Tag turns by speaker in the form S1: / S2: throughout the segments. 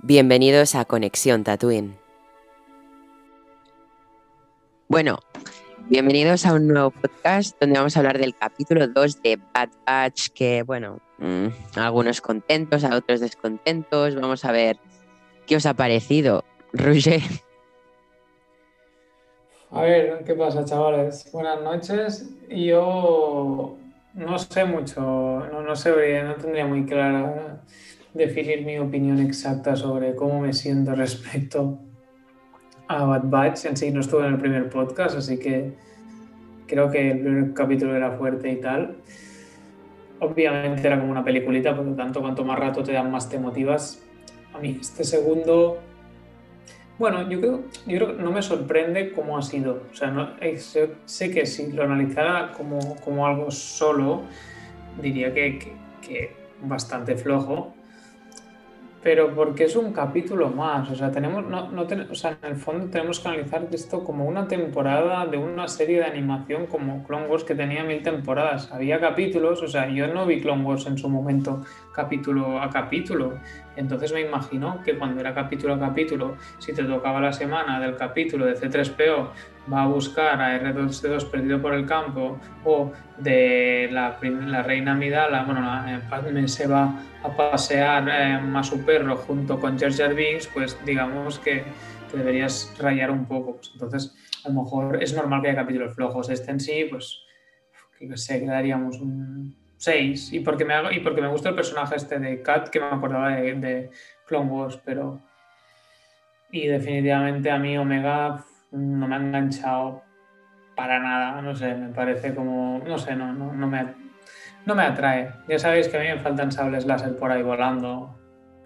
S1: Bienvenidos a Conexión Tatooine. Bueno, bienvenidos a un nuevo podcast donde vamos a hablar del capítulo 2 de Bad Batch, que bueno, mm, algunos contentos, a otros descontentos. Vamos a ver qué os ha parecido. Roger.
S2: A ver, ¿qué pasa, chavales? Buenas noches. Yo no sé mucho, no, no sé, no tendría muy clara definir mi opinión exacta sobre cómo me siento respecto a Bad Batch. En sí no estuve en el primer podcast, así que creo que el primer capítulo era fuerte y tal. Obviamente era como una peliculita, por lo tanto, cuanto más rato te dan, más te motivas. A mí este segundo, bueno, yo creo, yo creo que no me sorprende cómo ha sido. O sea, no, eh, sé, sé, que si lo analizara como, como algo solo, diría que, que, que bastante flojo pero porque es un capítulo más. O sea, tenemos, no, no o sea, en el fondo tenemos que analizar esto como una temporada de una serie de animación como Clone Wars que tenía mil temporadas. Había capítulos, o sea, yo no vi Clone Wars en su momento capítulo a capítulo. Entonces me imagino que cuando era capítulo a capítulo, si te tocaba la semana del capítulo de C3PO, va a buscar a R2D2 perdido por el campo o de la, la reina Midala, bueno, Padme se va a pasear eh, a su perro junto con George Jarvis, pues digamos que, que deberías rayar un poco. Pues entonces, a lo mejor es normal que haya capítulos flojos. Este en sí, pues, que sé, quedaríamos un 6. Y porque, me hago, y porque me gusta el personaje este de Kat, que me acordaba de, Clone Wars, pero... Y definitivamente a mí Omega no me ha enganchado para nada, no sé, me parece como, no sé, no, no, no, me, no me atrae. Ya sabéis que a mí me faltan sables láser por ahí volando,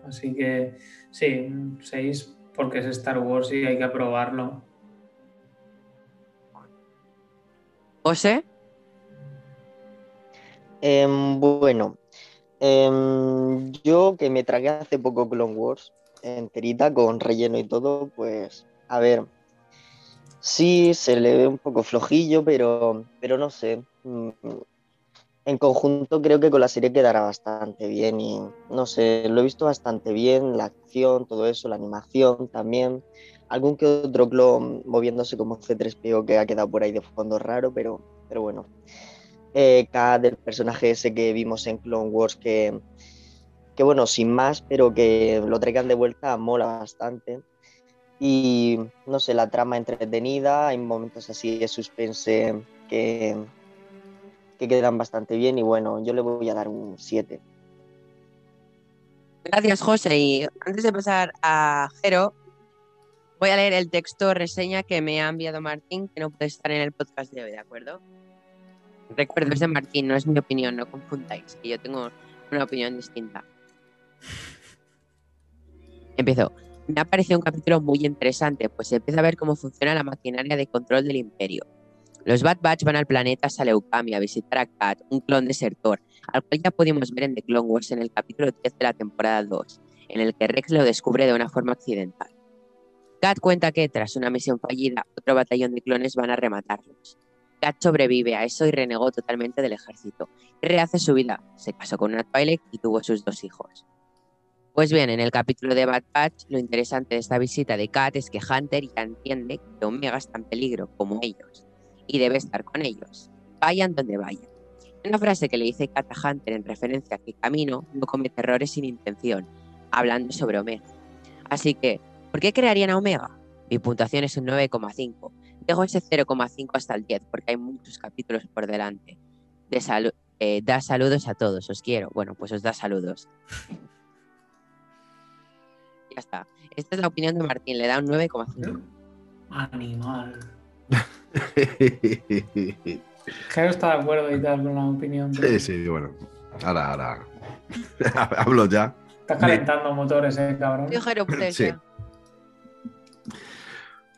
S2: así que sí, 6 porque es Star Wars y hay que aprobarlo.
S1: ¿José?
S3: Eh, bueno, eh, yo que me tragué hace poco Clone Wars enterita con relleno y todo, pues a ver, Sí, se le ve un poco flojillo, pero, pero no sé. Mm, en conjunto creo que con la serie quedará bastante bien y no sé, lo he visto bastante bien, la acción, todo eso, la animación también. Algún que otro clon moviéndose como C3PO que ha quedado por ahí de fondo raro, pero, pero bueno. Eh, cada del personaje ese que vimos en Clone Wars que, que bueno, sin más, pero que lo traigan de vuelta mola bastante. Y no sé, la trama entretenida, hay momentos así de suspense que, que quedan bastante bien y bueno, yo le voy a dar un 7.
S1: Gracias, José. Y antes de pasar a Jero, voy a leer el texto reseña que me ha enviado Martín, que no puede estar en el podcast de hoy, ¿de acuerdo? Recuerdo, es de Martín, no es mi opinión, no confundáis, que yo tengo una opinión distinta. Empiezo. Me ha parecido un capítulo muy interesante, pues se empieza a ver cómo funciona la maquinaria de control del imperio. Los Bad Batch van al planeta Saleukami a visitar a Kat, un clon desertor, al cual ya pudimos ver en The Clone Wars en el capítulo 10 de la temporada 2, en el que Rex lo descubre de una forma accidental. Kat cuenta que, tras una misión fallida, otro batallón de clones van a rematarlos. Kat sobrevive a eso y renegó totalmente del ejército. Rehace su vida, se casó con una Twilight y tuvo sus dos hijos. Pues bien, en el capítulo de Bad Batch, lo interesante de esta visita de Kat es que Hunter ya entiende que Omega está en peligro, como ellos, y debe estar con ellos, vayan donde vayan. Una frase que le dice Kat a Hunter en referencia a que Camino no comete errores sin intención, hablando sobre Omega. Así que, ¿por qué crearían a Omega? Mi puntuación es un 9,5. Dejo ese 0,5 hasta el 10 porque hay muchos capítulos por delante. De eh, da saludos a todos, os quiero. Bueno, pues os da saludos. Ya está. Esta es la opinión de Martín, le da un 9,5.
S2: Animal. Jero está de acuerdo y tal con la opinión.
S4: Sí, sí, bueno. Ahora, ahora. Hablo ya.
S2: Estás calentando motores, eh, cabrón.
S1: Yo, Jero, pues,
S4: Sí.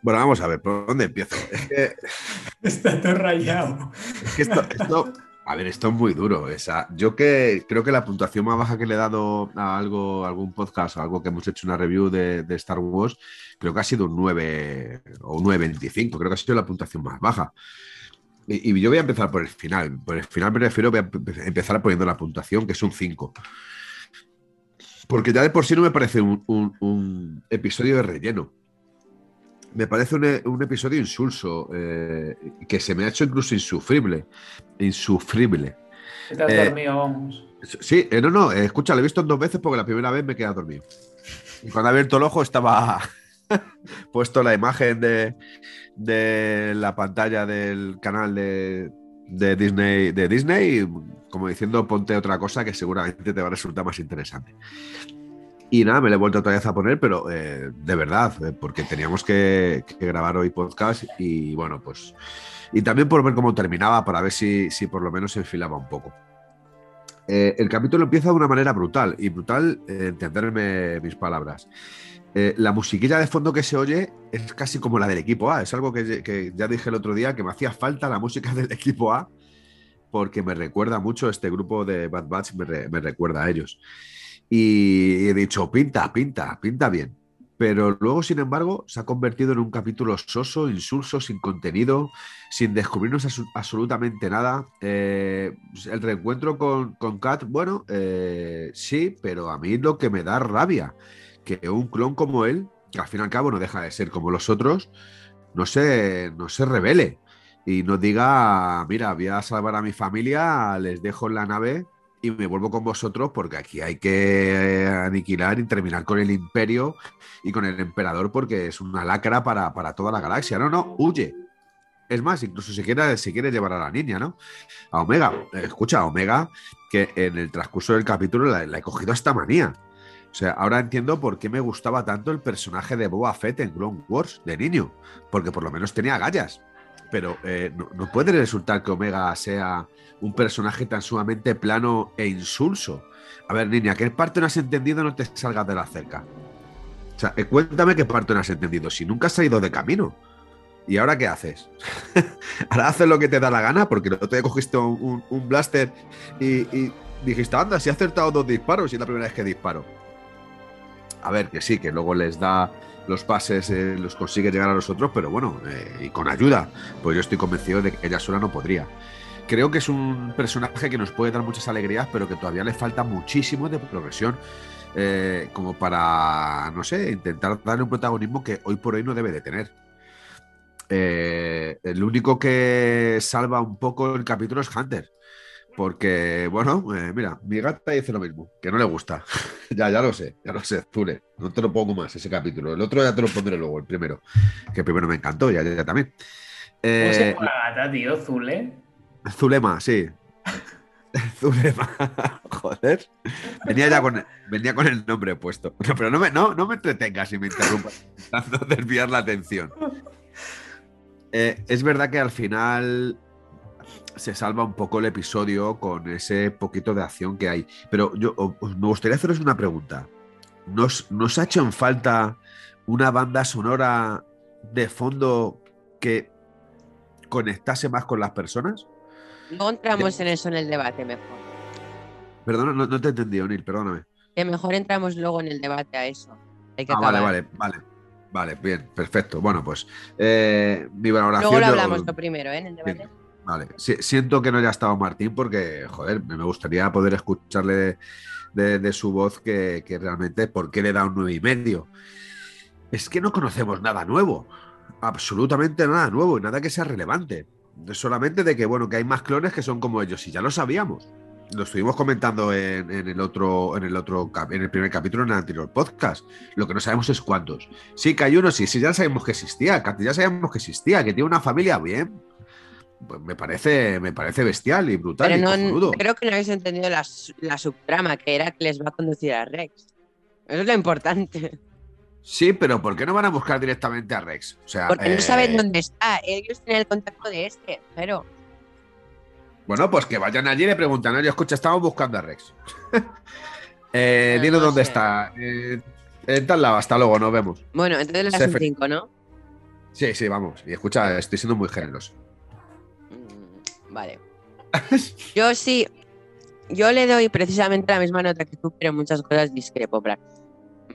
S4: Bueno, vamos a ver, ¿por dónde empiezo? Es que,
S2: Está todo rayado.
S4: es que esto, esto- a ver, esto es muy duro. Esa, yo que creo que la puntuación más baja que le he dado a algo, a algún podcast o algo que hemos hecho una review de, de Star Wars, creo que ha sido un 9 o un 9.25. Creo que ha sido la puntuación más baja. Y, y yo voy a empezar por el final. Por el final me refiero, voy a empe- empezar poniendo la puntuación, que es un 5. Porque ya de por sí no me parece un, un- un- episodio de relleno. Me parece un, un episodio insulso, eh, que se me ha hecho incluso insufrible. Insufrible.
S2: Te has
S4: Eh,
S2: dormido, vamos.
S4: Sí, eh, no, no, eh, escucha, lo he visto dos veces porque la primera vez me he quedado dormido. Y cuando he abierto el ojo estaba puesto la imagen de, de la pantalla del canal de, de Disney, de Disney, como diciendo ponte otra cosa que seguramente te va a resultar más interesante. Y nada, me lo he vuelto otra vez a poner, pero eh, de verdad, eh, porque teníamos que, que grabar hoy podcast y bueno, pues... Y también por ver cómo terminaba, para ver si, si por lo menos se enfilaba un poco. Eh, el capítulo empieza de una manera brutal, y brutal, eh, entenderme mis palabras. Eh, la musiquilla de fondo que se oye es casi como la del equipo A. Es algo que, que ya dije el otro día, que me hacía falta la música del equipo A, porque me recuerda mucho este grupo de Bad Batch, me, re- me recuerda a ellos. Y he dicho, pinta, pinta, pinta bien. Pero luego, sin embargo, se ha convertido en un capítulo soso, insulso, sin contenido, sin descubrirnos absolutamente nada. Eh, el reencuentro con, Kat, bueno, eh, sí, pero a mí lo que me da rabia, que un clon como él, que al fin y al cabo no deja de ser como los otros, no se, no se revele y nos diga, mira, voy a salvar a mi familia, les dejo en la nave y me vuelvo con vosotros porque aquí hay que aniquilar y terminar con el imperio y con el emperador porque es una lacra para, para toda la galaxia. No, no, huye. Es más, incluso si quiere, si quiere llevar a la niña, ¿no? A Omega. Eh, Escucha, a Omega, que en el transcurso del capítulo la, he cogido esta manía. O sea, ahora entiendo por qué me gustaba tanto el personaje de Boba Fett en Clone Wars de niño. Porque por lo menos tenía gallas. Pero eh, no, puede resultar que Omega sea un personaje tan sumamente plano e insulso. A ver, niña, ¿qué parte no has entendido? No te salgas de la cerca. O sea, eh, cuéntame qué parte no has entendido. Si nunca has salido de camino. ¿Y ahora qué haces? ahora haces lo que te da la gana porque no te cogiste un, un- un blaster y, y dijiste, anda, si he acertado dos disparos y es la primera vez que disparo. A ver, que sí, que luego les da los pases, eh, los consigue llegar a los otros, pero bueno, eh, y con ayuda. Pues yo estoy convencido de que ella sola no podría. Creo que es un personaje que nos puede dar muchas alegrías, pero que todavía le falta muchísimo de progresión. eh, como para, no sé, intentar darle un protagonismo que hoy por hoy no debe de tener. El único que salva un poco el capítulo es Hunter. Porque, bueno, eh, mira, mi gata dice lo mismo, que no le gusta. ya, ya lo sé, ya lo sé, Zule. No te lo pongo más ese capítulo. El otro ya te lo pondré luego, el primero. Que el primero me encantó, ya, ya, ya también.
S2: ¿Cómo se
S4: Eh,
S2: llama la gata, tío? Zule.
S4: Zulema, sí. Zulema. Joder. Venía ya con, venía con el nombre puesto. No, pero no me, no, no me entretengas y me interrumpas intentando desviar la atención. Eh, es verdad que al final se salva un poco el episodio con ese poquito de acción que hay. Pero yo os- me gustaría haceros una pregunta. ¿Nos, ¿Nos ha hecho en falta una banda sonora de fondo que conectase más con las personas?
S1: No entramos en eso en el debate mejor.
S4: Perdona, no, no te he entendido, Neil, perdóname.
S1: Que mejor entramos luego en el debate a eso. Hay que
S4: Ah, vale, vale, vale. Vale, bien, perfecto. Bueno, pues eh, mi valoración.
S1: Luego lo
S4: yo-
S1: hablamos lo primero, ¿eh? En el debate.
S4: Vale, Si- siento que no haya estado Martín porque, joder, me gustaría poder escucharle de, de- su voz que, que realmente, ¿por qué le da un nueve y medio? Es que no conocemos nada nuevo, absolutamente nada nuevo y nada que sea relevante. Solamente de que, bueno, que hay más clones que son como ellos y ya lo sabíamos. Lo estuvimos comentando en, en el otro, en el otro, en el primer capítulo en el anterior podcast. Lo que no sabemos es cuántos. Sí, que hay uno, sí, sí, ya sabemos que existía, ya sabemos que existía, que tiene una familia bien, me parece, me parece bestial y brutal
S1: Pero
S4: y
S1: no, creo que no habéis entendido la, su- la subtrama, que era que les va a conducir a Rex. Eso es lo importante.
S4: Sí, pero ¿por qué no van a buscar directamente a Rex? O sea,
S1: Porque
S4: eh,
S1: no saben dónde está. Ellos tienen el contacto de este, pero
S4: Bueno, pues que vayan allí y le preguntan, oye, escucha, estamos buscando a Rex. eh, dinos
S1: no
S4: dónde
S1: sé.
S4: está. Eh, en tal lado, hasta luego, nos vemos.
S1: bueno, entonces
S4: fe-
S1: 5, ¿no?
S4: Sí, sí, vamos. Y escucha, estoy siendo muy generoso.
S1: Vale. Yo sí, yo le doy precisamente la misma nota que tú, pero muchas cosas discrepo. plan,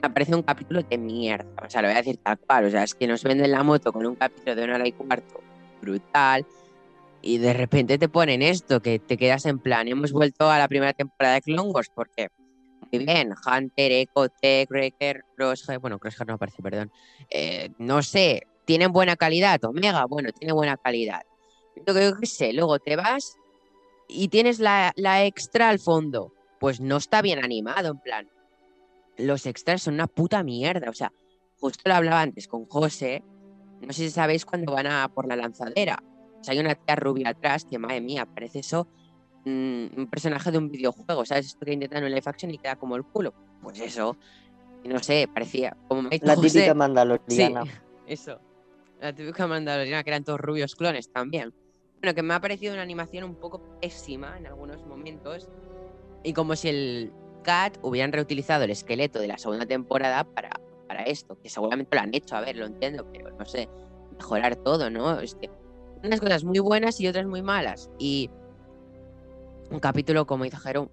S1: Me parece un capítulo de mierda. O sea, lo voy a decir tal cual. O sea, es que nos venden la moto con un capítulo de una hora y cuarto brutal. Y de repente te ponen esto, que te quedas en plan. Hemos vuelto a la primera temporada de Clone Wars porque, muy bien. Hunter, Echo, Tech, Wrecker, Crosshair. Bueno, Crosshair no aparece, perdón. Eh, no sé, tienen buena calidad. Omega, bueno, tiene buena calidad. Yo que sé, luego te vas y tienes la, la extra al fondo. Pues no está bien animado, en plan. Los extras son una puta mierda. O sea, justo lo hablaba antes con José. No sé si sabéis cuando van a por la lanzadera. O sea, hay una tía rubia atrás que, madre mía, parece eso mm, un personaje de un videojuego, ¿sabes? Esto que intentan en live action y queda como el culo. Pues eso, no sé, parecía como me ha dicho
S3: La
S1: José,
S3: típica
S1: Sí,
S3: mandaloriana.
S1: eso. La típica mandaloriana que eran todos rubios clones también. Bueno, que me ha parecido una animación un poco pésima en algunos momentos. Y como si el Cat hubieran reutilizado el esqueleto de la segunda temporada para, para esto. Que seguramente lo han hecho, a ver, lo entiendo, pero no sé, mejorar todo, ¿no? Es que unas cosas muy buenas y otras muy malas. Y un capítulo, como dice Jero,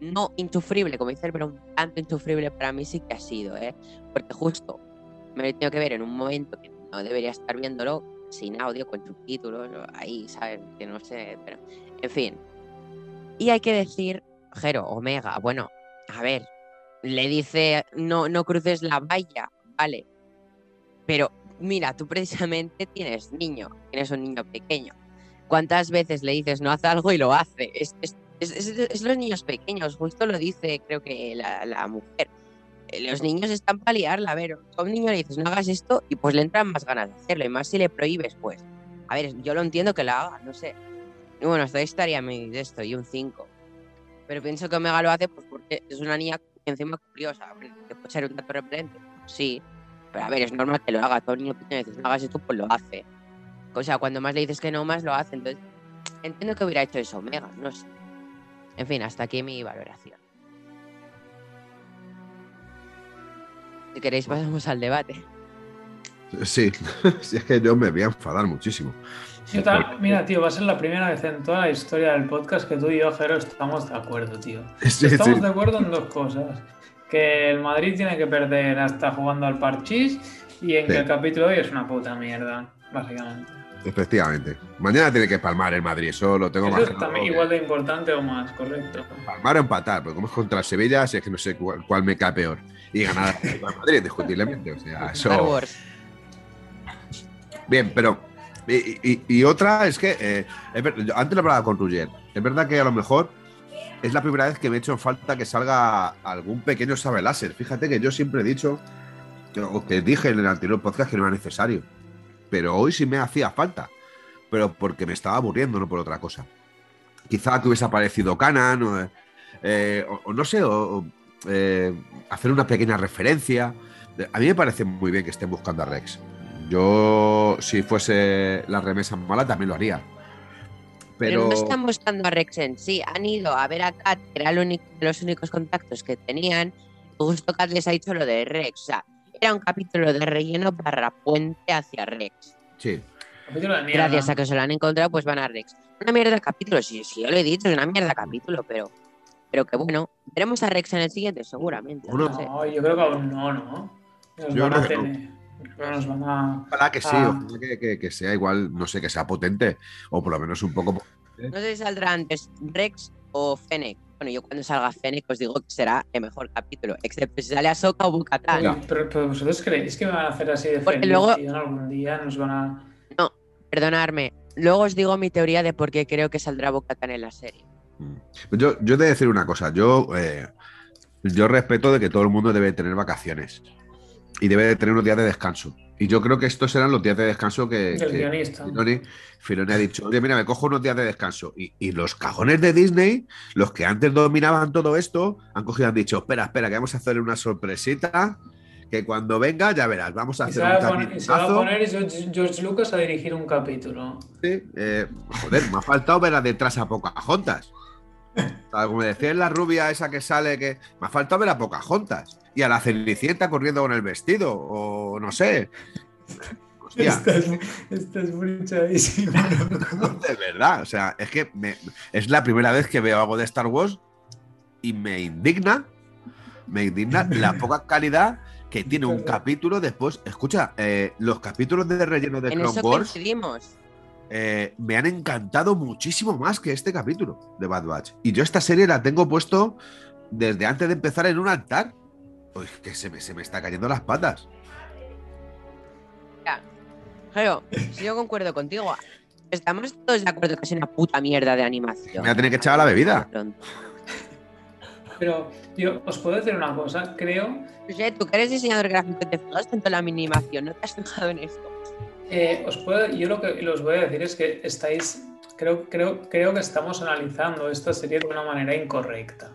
S1: no insufrible, como dice, pero un tanto insufrible para mí sí que ha sido, ¿eh? Porque justo me lo he tenido que ver en un momento que no debería estar viéndolo sin audio, con subtítulos, ahí, ¿sabes? Que no sé, pero en fin. Y hay que decir, Jero, Omega, bueno, a ver, le dice, no, no cruces la valla, vale, pero mira, tú precisamente tienes niño, tienes un niño pequeño. ¿Cuántas veces le dices no haz algo y lo hace? Es, es- es- es- es los niños pequeños, justo lo dice creo que la, la mujer. Los niños están para liarla, a ver, a un niño le dices no hagas esto y pues le entran más ganas de hacerlo, y más si le prohíbes, pues. A ver, yo lo entiendo que la haga, no sé. Y bueno, hasta ahí estaría mi de esto y un 5. Pero pienso que Omega lo hace pues porque es una niña encima curiosa, que puede ser un dato repelente. Sí, pero a ver, es normal que lo haga. Todo niño pequeño dices, no hagas esto, pues lo hace. O sea, cuando más le dices que no, más lo hace. Entonces, entiendo que hubiera hecho eso Omega, no sé. En fin, hasta aquí mi valoración. Si queréis, pasamos al debate.
S4: Sí, sí, es que yo me voy a enfadar muchísimo.
S2: Yo mira, tío, va a ser la primera vez en toda la historia del podcast que tú y yo, Jero, estamos de acuerdo, tío.
S4: Sí,
S2: Estamos
S4: sí.
S2: de acuerdo en dos cosas. Que el Madrid tiene que perder hasta jugando al parchís y en
S4: Sí.
S2: que el capítulo de hoy es una puta mierda, básicamente.
S4: Efectivamente. Mañana tiene que palmar el Madrid, eso lo tengo más
S2: Eso es
S4: claro
S2: también igual de importante o más, correcto.
S4: Palmar o empatar, porque como es contra el Sevilla, si es que no sé cuál, cuál me cae peor. Y ganar al Madrid, indiscutiblemente. O sea, eso.
S1: Star Wars.
S4: Bien, pero. Y, y- y otra es que. eh, antes lo hablaba con Ruger. Es verdad que a lo mejor es la primera vez que me he hecho en falta que salga algún pequeño sabe láser. Fíjate que yo siempre he dicho. O que dije en el anterior podcast que no era necesario. Pero hoy sí me hacía falta. Pero porque me estaba aburriendo, no por otra cosa. Quizá que hubiese aparecido Canan, o, eh, o- o no sé, o, eh, hacer una pequeña referencia. A mí me parece muy bien que estén buscando a Rex. Yo, si fuese la remesa mala, también lo haría.
S1: Pero,
S4: Pero,
S1: no están buscando a Rex en sí. Han ido a ver a Kat, que era el único, de los únicos contactos que tenían. Justo Kat les ha dicho lo de Rex. O sea, era un capítulo de relleno barra puente hacia Rex.
S4: sí.
S1: Gracias a que se lo han encontrado, pues van a Rex. Una mierda de capítulo, sí, sí, yo lo he dicho, es una mierda de capítulo, pero, pero que bueno, veremos a Rex en el siguiente, seguramente.
S4: Uno-
S1: no sé.
S2: No, yo creo que aún no, ¿no? Nos
S4: Yo
S2: van a
S4: creo que no.
S2: tener. nos van a.
S4: ojalá que sí,
S2: Ah.
S4: ojalá que, que- que sea igual, no sé, que sea potente, o por lo menos un poco.
S1: No sé si saldrá antes Rex o Fennec. Bueno, yo cuando salga Fennec os digo que será el mejor capítulo, excepto si sale Ahsoka o Bukatan.
S2: Oye, pero, pero vosotros creéis que me van a hacer así de
S1: Porque
S2: feliz,
S1: luego-
S2: tío? algún día nos van a.
S1: Perdonadme. Luego os digo mi teoría de por qué creo que saldrá Bukatan en la serie.
S4: Mm. Yo, yo he de decir una cosa, yo, eh, yo respeto de que todo el mundo debe tener vacaciones y debe de tener unos días de descanso. Y yo creo que estos serán los días de descanso que,
S2: del
S4: que
S2: guionista.
S4: Filoni, Filoni ha dicho, oye, mira, me cojo unos días de descanso. Y, y los cajones de Disney, los que antes dominaban todo esto, han cogido han dicho, espera, espera, que vamos a hacer una sorpresita, que cuando venga, ya verás, vamos a hacer un
S2: a y se va a
S4: capitulazo".
S2: poner George, George Lucas a dirigir un capítulo.
S4: Sí, eh, joder, me ha faltado ver a detrás a Pocahontas. Como decía la rubia esa que sale, que me ha faltado ver a Pocahontas. Y a la Cenicienta corriendo con el vestido, o no sé. Hostia,
S2: Estás, estás bruchadísimo.
S4: de verdad. O sea, es que me- es la primera vez que veo algo de Star Wars y me indigna, me indigna la poca calidad que tiene un capítulo después. Escucha, eh, los capítulos de relleno de Clone Wars.
S1: coincidimos.
S4: Eh, me han encantado muchísimo más que este capítulo de Bad Batch. Y yo esta serie la tengo puesto desde antes de empezar en un altar. Pues que se me, se me está cayendo las patas.
S1: Ya. Claro, si yo concuerdo contigo. Estamos todos de acuerdo que es una puta mierda de animación.
S4: Me voy a tener que echar a la bebida.
S2: Pero yo os puedo decir una cosa, creo,
S1: Oye, tú que eres diseñador gráfico y te fijas tanto en la animación, ¿no te has fijado en esto?
S2: Eh, os puedo, yo lo que os voy a decir es que estáis, creo, creo, creo que estamos analizando esta serie de una manera incorrecta.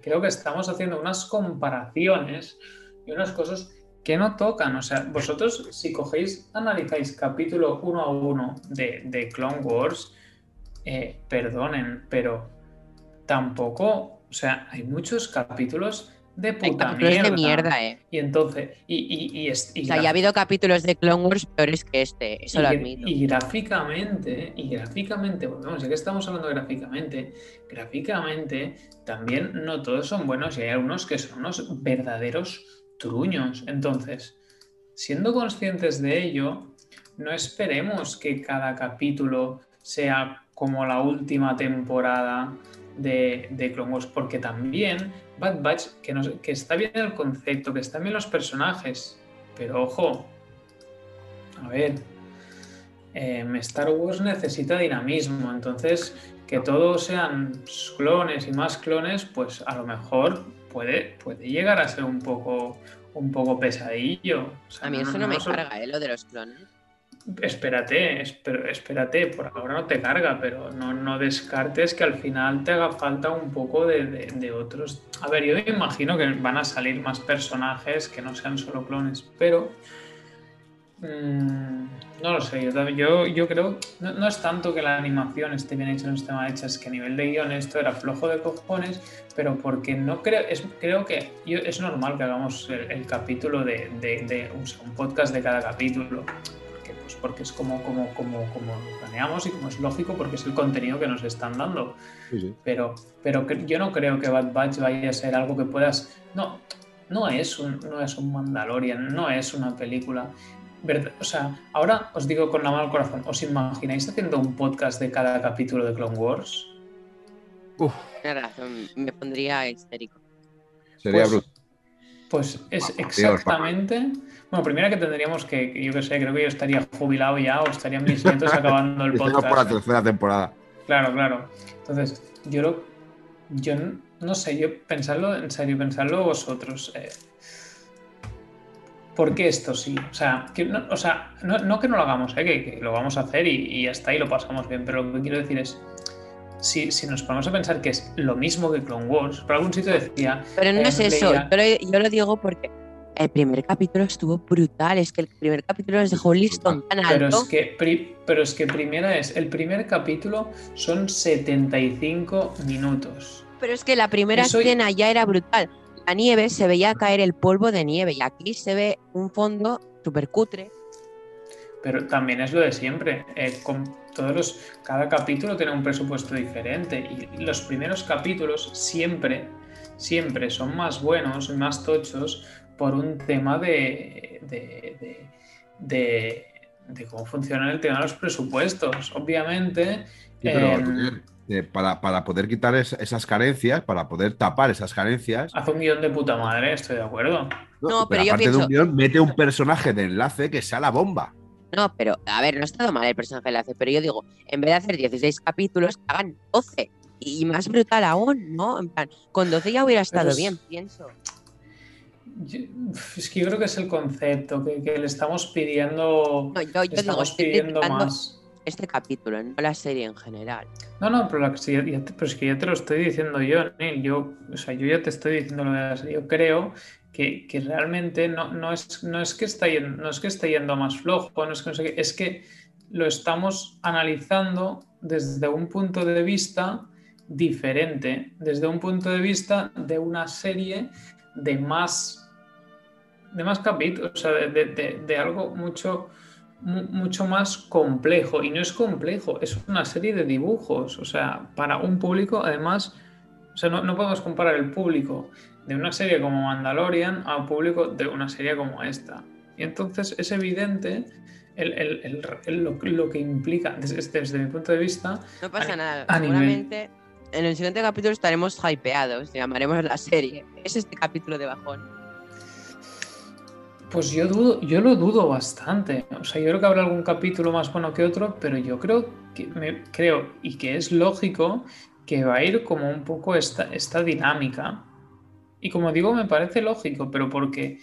S2: Creo que estamos haciendo unas comparaciones y unas cosas que no tocan. O sea, vosotros si cogéis, analizáis capítulo uno a uno de, de Clone Wars, eh, perdonen, pero tampoco, o sea, hay muchos capítulos de
S1: Hay
S2: puta
S1: capítulos
S2: mierda.
S1: de mierda, eh.
S2: Y entonces, y, y, y, es- y
S1: O sea, ya ha habido capítulos de Clone Wars peores que este, eso
S2: y,
S1: lo admito.
S2: y gráficamente, y gráficamente, volvemos, ya que estamos hablando gráficamente, gráficamente también no todos son buenos y hay algunos que son unos verdaderos truños. Entonces, siendo conscientes de ello, no esperemos que cada capítulo sea como la última temporada de, de Clone Wars, porque también Bad Batch, que, nos- que está bien el concepto, que están bien los personajes, pero ojo, a ver, em, Star Wars necesita dinamismo, entonces que todos sean clones y más clones, pues a lo mejor puede, puede llegar a ser un poco, un poco pesadillo. O sea,
S1: A mí eso no, me carga, eh, lo de los clones.
S2: Espérate, espérate, por ahora no te carga, pero no, descartes que al final te haga falta un poco de, otros. A ver, yo imagino que van a salir más personajes que no sean solo clones, pero mm, no lo sé. Yo, yo, yo creo, no, es tanto que la animación esté bien hecha o no esté mal hecha, es que a nivel de guion esto era flojo de cojones, pero porque no creo, es, creo que es normal que hagamos el, capítulo de, un podcast de cada capítulo porque, es como, como, como, como lo planeamos y como es lógico porque es el contenido que nos están dando. Pero, pero que- yo no creo que Bad Batch vaya a ser algo que puedas. No, no es un, no es un Mandalorian, no es una película. O sea, ahora os digo con la mano al corazón, ¿os imagináis haciendo un podcast de cada capítulo de Clone Wars?
S4: Uf,
S1: razón, me pondría histérico.
S4: sería
S2: Pues,
S4: brutal.
S2: Pues es
S4: Dios,
S2: exactamente. Bueno, primero que tendríamos que, que yo qué sé, creo que yo estaría jubilado ya o estarían mis nietos acabando el podcast.
S4: por la tercera temporada.
S2: Claro, claro. Entonces, yo lo, yo no sé, yo pensarlo, en serio, pensarlo vosotros. eh, ¿Por qué esto sí? O sea, que no, o sea, no, no que no lo hagamos, eh, que, que lo vamos a hacer y, y ya está y lo pasamos bien, pero lo que quiero decir es, si, si nos ponemos a pensar que es lo mismo que Clone Wars, por algún sitio decía,
S1: Pero no
S2: Eh,
S1: es eso,
S2: leía-
S1: yo lo, yo lo digo porque el primer capítulo estuvo brutal, es que el primer capítulo nos dejó un listón tan
S2: pero
S1: alto.
S2: es que, pri- pero es que primera es, el primer capítulo son 75 minutos.
S1: Pero es que la primera
S2: Eso-
S1: escena ya era brutal. La nieve se veía caer el polvo de nieve y aquí se ve un fondo súper cutre.
S2: Pero también es lo de siempre. eh, con todos los, cada capítulo tiene un presupuesto diferente y los primeros capítulos siempre, siempre son más buenos más tochos por un tema de, de, de- de- de cómo funciona el tema de los presupuestos. Obviamente,
S4: Sí, pero,
S2: em,
S4: eh, para, para poder quitar es- esas carencias, para poder tapar esas carencias,
S2: hace un guion de puta madre, estoy de acuerdo.
S1: No, pero yo
S4: aparte de un guion, mete un personaje de enlace que sea la bomba.
S1: No, pero a ver, no ha estado mal el personaje de hace, pero yo digo, en vez de hacer 16 capítulos, hagan 12. Y más brutal aún, ¿no? En plan, con 12 ya hubiera estado
S2: es-
S1: bien, pienso.
S2: Yo- es que yo creo que es el concepto, que, que le estamos pidiendo,
S1: No, yo, yo
S2: le
S1: digo,
S2: estamos pidiendo más.
S1: este capítulo, no la serie en general.
S2: No, no, pero, la- si ya- ya te- pero es que ya te lo estoy diciendo yo, Neil. Yo, o sea, yo ya te estoy diciendo lo de la serie. Yo creo que, que realmente no, no, es, no, es que está yendo, no es que esté yendo más flojo, no es que no sé qué, es que lo estamos analizando desde un punto de vista diferente, desde un punto de vista de una serie de más de más capítulos, o sea, de, de- de- algo mucho, mu- mucho más complejo. Y no es complejo, es una serie de dibujos. O sea, para un público, además, o sea, no, no podemos comparar el público de una serie como Mandalorian a un público de una serie como esta. Y entonces es evidente el- el- el- lo, lo que implica, desde, desde mi punto de vista,
S1: No pasa
S2: A-
S1: nada,
S2: a nivel-
S1: seguramente en el siguiente capítulo estaremos hypeados, llamaremos la serie. Es este capítulo de bajón.
S2: Pues yo dudo, yo lo dudo bastante. O sea, yo creo que habrá algún capítulo más bueno que otro, pero yo creo que me creo y que es lógico que va a ir como un poco esta, esta dinámica. Y como digo, me parece lógico, pero porque,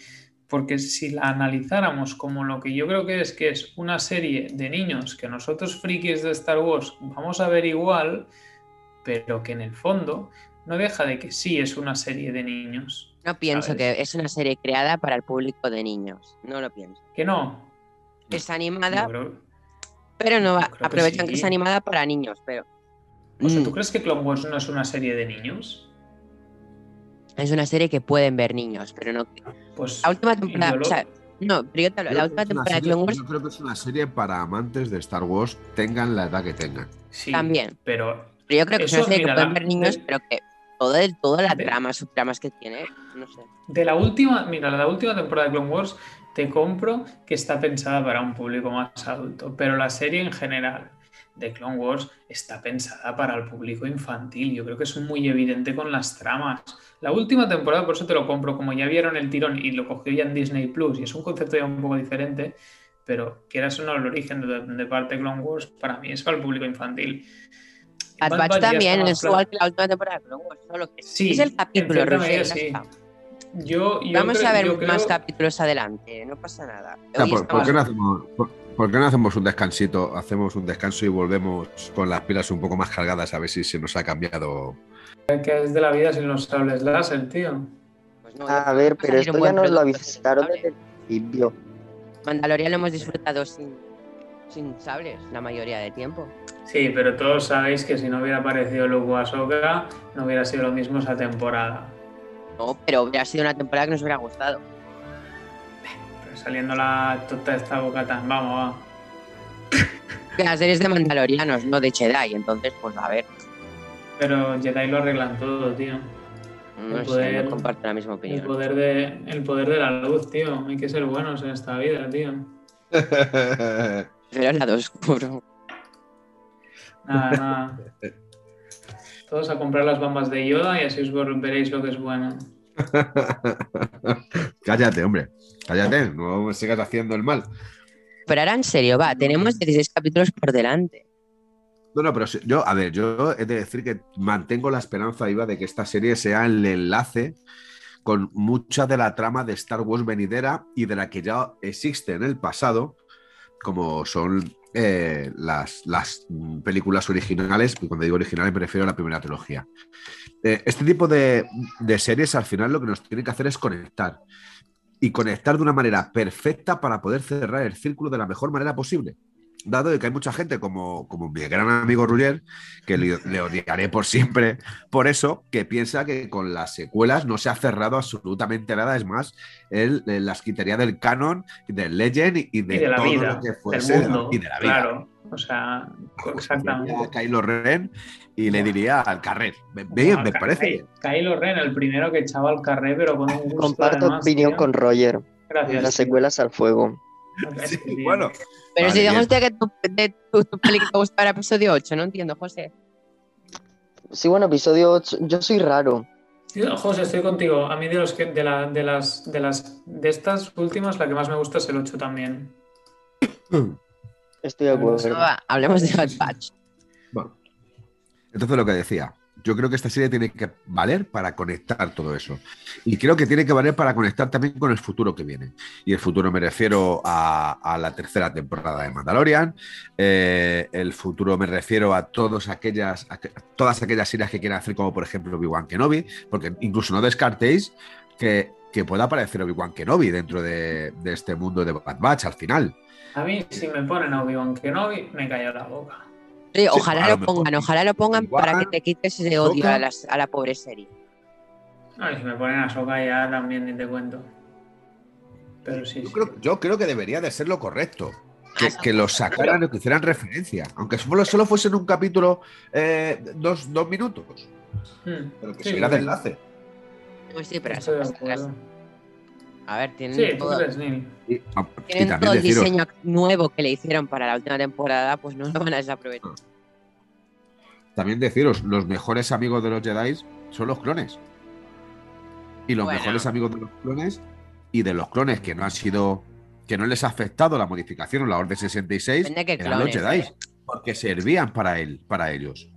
S2: porque si la analizáramos como lo que yo creo que es, que es una serie de niños que nosotros frikis de Star Wars vamos a ver igual, pero que en el fondo no deja de que sí es una serie de niños.
S1: No pienso
S2: ¿sabes?
S1: que es una serie creada para el público de niños. No lo pienso.
S2: Que no.
S1: Es animada,
S2: creo-
S1: pero no va-
S2: que
S1: aprovechan que, es animada para niños, pero
S2: O sea, ¿tú
S1: Mm,
S2: crees que Clone Wars no es una serie de niños?
S1: es una serie que pueden ver niños, pero no.
S2: Pues
S1: La última temporada,
S2: lo-
S1: o sea, no, pero yo te hablo,
S4: Creo
S1: la
S4: que
S1: última
S4: es una
S1: temporada de
S4: serie-
S1: Clone Wars
S4: Yo creo que es una serie para amantes de Star Wars, tengan la edad que tengan.
S2: sí,
S1: también.
S2: Pero
S1: Pero yo creo que es una serie
S2: mira,
S1: que pueden
S2: la-
S1: ver niños, pero que todo el, toda la
S2: de-
S1: trama, subtramas que tiene, no sé.
S2: de la última, mira, la última temporada de Clone Wars te compro que está pensada para un público más adulto, pero la serie en general de Clone Wars está pensada para el público infantil. Yo creo que es muy evidente con las tramas. La última temporada, por eso te lo compro, como ya vieron el tirón y lo cogió ya en Disney Plus, y es un concepto ya un poco diferente, pero quieras o no, el origen de, de parte de Clone Wars para mí es para el público infantil.
S1: Batch también
S2: está más
S1: es igual
S2: plan-
S1: que la última temporada de Clone Wars, solo que
S2: Sí,
S1: es el capítulo, Roger,
S2: sí. Yo, yo
S1: Vamos
S2: creo-
S1: a ver
S2: yo creo-
S1: más capítulos adelante, no pasa nada.
S4: O sea,
S1: Hoy
S4: ¿por, qué no hacemos, por- por qué no hacemos un descansito? Hacemos un descanso y volvemos con las pilas un poco más cargadas a ver si se nos ha cambiado.
S2: que es de la vida sin los sables láser, tío.
S1: pues no,
S3: A ver, pero esto ya nos lo avisaron desde el principio.
S1: Mandalorian lo hemos disfrutado sin, sin sables la mayoría de tiempo.
S2: Sí, pero todos sabéis que si no hubiera aparecido Luke Ahsoka, no hubiera sido lo mismo esa temporada.
S1: No, pero hubiera sido una temporada que nos hubiera gustado.
S2: Pero saliendo la tota esta boca tan, vamos, va.
S1: Que las series de Mandalorianos, no de Jedi, entonces, pues a ver,
S2: Pero Jedi lo arreglan todo, tío.
S1: no
S2: El
S1: sé,
S2: poder-
S1: no comparto la misma
S2: El
S1: opinión.
S2: poder, de, el poder de la luz, tío. Hay que ser buenos en esta vida, tío.
S1: Pero el lado oscuro.
S2: Nada, nada. Todos a comprar las bambas de Yoda y así os veréis lo que es bueno.
S4: Cállate, hombre. Cállate, no me sigas haciendo el mal.
S1: Pero ahora en serio, va, tenemos 16 capítulos por delante.
S4: No, no, pero yo, a ver, yo he de decir que mantengo la esperanza viva de que esta serie sea el enlace con mucha de la trama de Star Wars venidera y de la que ya existe en el pasado, como son eh, las, las películas originales, y cuando digo originales me refiero a la primera trilogía. Eh, este tipo de, de series al final lo que nos tiene que hacer es conectar y conectar de una manera perfecta para poder cerrar el círculo de la mejor manera posible. Dado de que hay mucha gente como, como mi gran amigo Ruller, que le, le odiaré por siempre, por eso, que piensa que con las secuelas no se ha cerrado absolutamente nada. Es más, él las quitaría del canon, del Legend y, de,
S2: Y de la
S4: todo
S2: vida,
S4: lo que
S2: del
S4: fuese
S2: mundo.
S4: y de la vida.
S2: Claro. O sea, exactamente.
S4: A Kylo Ren y le diría al carrer. Bien,
S2: Bueno,
S4: me
S2: Ky-
S4: parece.
S2: Kylo Ren, el primero que echaba al carré, pero con un gusto.
S3: Comparto
S2: además,
S3: opinión
S2: tío.
S3: con Roger.
S2: Gracias.
S3: Las secuelas al fuego.
S4: Sí, bueno,
S1: Pero
S4: Vale,
S1: si usted que tu, de tu, tu peli que te gustaba episodio 8, no entiendo, José.
S3: Sí, bueno, episodio 8. Yo soy raro.
S2: José, estoy contigo. A mí de los que de, la- de las de las de estas últimas la que más me gusta es el 8 también.
S3: Estoy de acuerdo.
S1: No, hablemos de Bad Batch.
S4: Bueno, entonces lo que decía, yo creo que esta serie tiene que valer para conectar todo eso. Y creo que tiene que valer para conectar también con el futuro que viene. Y el futuro me refiero a, la tercera temporada de Mandalorian. eh, el futuro me refiero a, todas aquellas, todas aquellas series que quieran hacer, como por ejemplo Obi-Wan Kenobi, porque incluso no descartéis que, pueda aparecer Obi-Wan Kenobi dentro de, de este mundo de Bad Batch al final.
S2: A mí, si me ponen a Obi-Wan Kenobi, me cayó la boca.
S1: Sí, ojalá
S4: lo
S1: pongan, ojalá lo pongan
S4: Igual,
S1: para que te quites ese odio a, las- a la pobre serie.
S2: Ay, si me ponen a Soka ya también ni te cuento. Pero sí,
S4: Yo
S2: sí.
S4: creo, yo creo que debería de ser lo correcto. Que,
S1: Ah,
S4: que lo sacaran o que hicieran referencia. Aunque solo, solo fuesen un capítulo eh, dos, dos minutos.
S2: Mm,
S4: Pero que
S2: sí,
S4: sirviera
S2: sí,
S4: de enlace.
S1: Pues sí, pero eso. A ver, tienen,
S2: Sí,
S1: todo.
S4: Y, ah, y
S1: tienen todo
S4: también
S1: el
S4: deciros,
S1: diseño nuevo que le hicieron para la última temporada, pues no lo van a desaprovechar.
S4: también deciros, los mejores amigos de los Jedi son los clones. Y los
S1: Bueno.
S4: mejores amigos de los clones y de los clones que no han sido, que no les ha afectado la modificación o la Orden 66,
S1: Depende de qué
S4: eran los Jedi,
S1: ¿eh?
S4: porque servían para él, para ellos.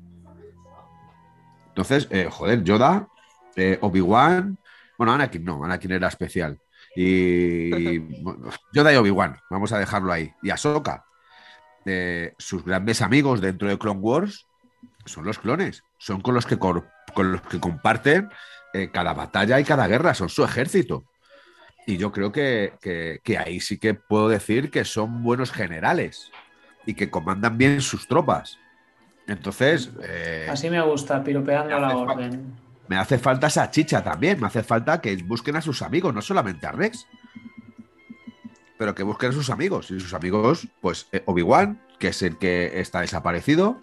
S4: Entonces, eh, joder, Yoda, eh, Obi-Wan, bueno, Anakin no, Anakin era especial. Y Yoda y Obi-Wan, vamos a dejarlo ahí. Y Ahsoka, eh, sus grandes amigos dentro de Clone Wars son los clones, son con los que, con los que comparten eh, cada batalla y cada guerra, son su ejército. Y yo creo que, que- que ahí sí que puedo decir que son buenos generales y que comandan bien sus tropas. Entonces, eh,
S2: Así me gusta, piropeando la orden.
S4: Me hace falta esa chicha también. Me hace falta que busquen a sus amigos, no solamente a Rex. Pero que busquen a sus amigos. Y sus amigos, pues eh, Obi-Wan, que es el que está desaparecido.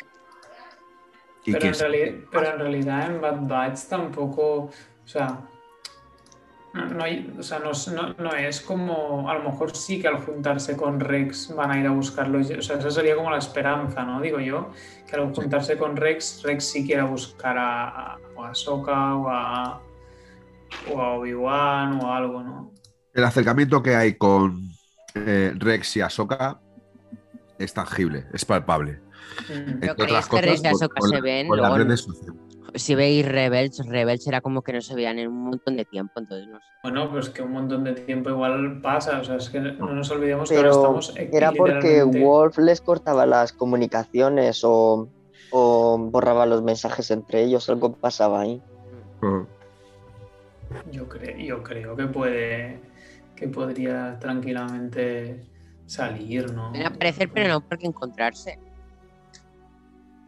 S4: Y
S2: Pero
S4: que
S2: en, pero en realidad en Bad Batch tampoco, o sea, no, hay- o sea, no, es- no- no es como, a lo mejor sí que al juntarse con Rex van a ir a buscarlos, o sea, esa sería como la esperanza, ¿no? Digo yo, que al juntarse con Rex, Rex sí quiera buscar a, a, o a Ahsoka o a, o a Obi-Wan o algo, ¿no?
S4: el acercamiento que hay con eh, Rex y Ahsoka es tangible, es palpable.
S2: Mm.
S1: Pero
S4: Entre
S1: creéis
S4: otras
S1: que Rex y
S4: por-
S1: Ahsoka
S4: por-
S1: se ven,
S4: por las
S1: luego no.
S4: redes sociales.
S1: Si veis Rebels, Rebels era como que no se veían en un montón de tiempo, entonces no sé.
S2: Bueno, pues que un montón de tiempo igual pasa, o sea, es que no nos olvidemos que
S3: Pero
S2: ahora estamos
S3: era porque
S2: literalmente-
S3: Wolf les cortaba las comunicaciones o, o borraba los mensajes entre ellos, algo pasaba ahí.
S2: Yo creo, yo creo que puede, que podría tranquilamente salir, ¿no?
S1: Pueden aparecer, pero no porque encontrarse.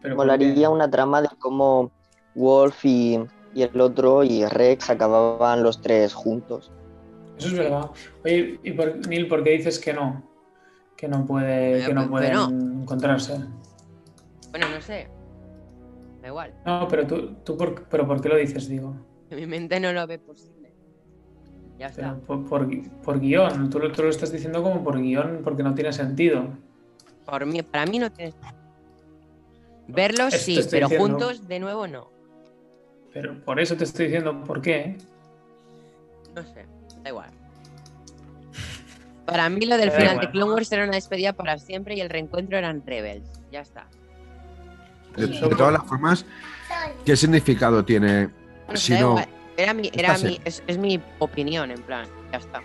S2: Pero
S3: Molaría
S2: porque-
S3: una trama de cómo Wolf y, y el otro y Rex acababan los tres juntos.
S2: Eso es verdad. Oye, ¿y por, Neil, por qué dices que no? Que no puede,
S1: Eh,
S2: que no
S1: pues,
S2: pueden
S1: pero-
S2: encontrarse.
S1: Bueno, no sé. Da igual.
S2: No, pero tú, tú por, pero ¿por qué lo dices, digo?
S1: Mi mente no lo ve posible. Ya está.
S2: Por, por, por guion, tú lo, tú lo estás diciendo como por guion porque no tiene sentido.
S1: Por mí, para mí no tiene. Verlos
S2: Esto
S1: sí, pero
S2: diciendo.
S1: juntos de nuevo no.
S2: Pero por eso te estoy diciendo por qué.
S1: No sé, da igual. Para mí lo del
S2: Da
S1: final
S2: igual.
S1: de Clone Wars era una despedida para siempre y el reencuentro eran Rebels. Ya está.
S4: De, todas las formas, ¿qué significado tiene si no?
S1: Era mi, era mi, es, es mi opinión, en plan, ya está.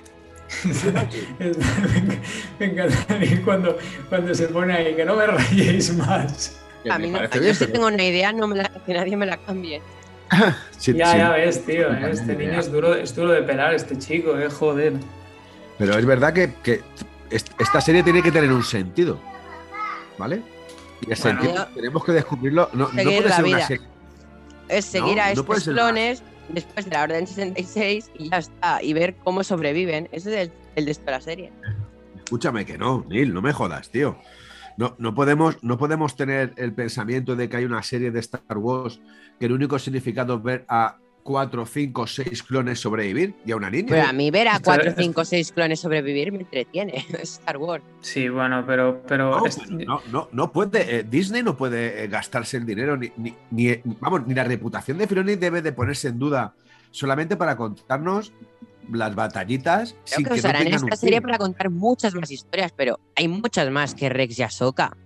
S2: me encanta a mí cuando, cuando se pone ahí, que no me rayéis más.
S1: A mí no, yo
S4: bien,
S1: si
S4: pero-
S1: tengo una idea, no me la, que nadie me la cambie.
S4: Sí,
S2: Ya,
S4: sí,
S2: ya ves, tío, eh, este niño es duro, es duro de pelar, este chico, eh, joder.
S4: Pero es verdad que, que est- esta serie tiene que tener un sentido. ¿Vale? Y el
S2: Bueno.
S4: sentido tenemos que descubrirlo. No, puede
S1: la
S4: ser una
S1: vida.
S4: serie.
S1: Es seguir
S4: No,
S1: a
S4: no
S1: estos
S4: ser
S1: clones después de la Orden 66 y ya está. Y ver cómo sobreviven. Ese es el, el de esta la serie.
S4: Escúchame que no, Neil, no me jodas, tío. No, no, podemos, no podemos tener el pensamiento de que hay una serie de Star Wars que el único significado es ver a cuatro, cinco, seis clones sobrevivir y a una niña.
S1: Pero a mí ver a
S2: Esto
S1: 4,
S2: es-
S1: 5, 6 clones sobrevivir me entretiene. Star Wars.
S2: Sí, bueno, pero, pero
S4: No,
S2: es-
S4: no, no, no puede, eh, Disney no puede eh, gastarse el dinero, ni, ni, ni, vamos, ni la reputación de Filoni debe de ponerse en duda solamente para contarnos las batallitas
S1: Creo
S4: sin
S1: que usarán esta serie para contar muchas más historias, pero hay muchas más que Rex y Ahsoka.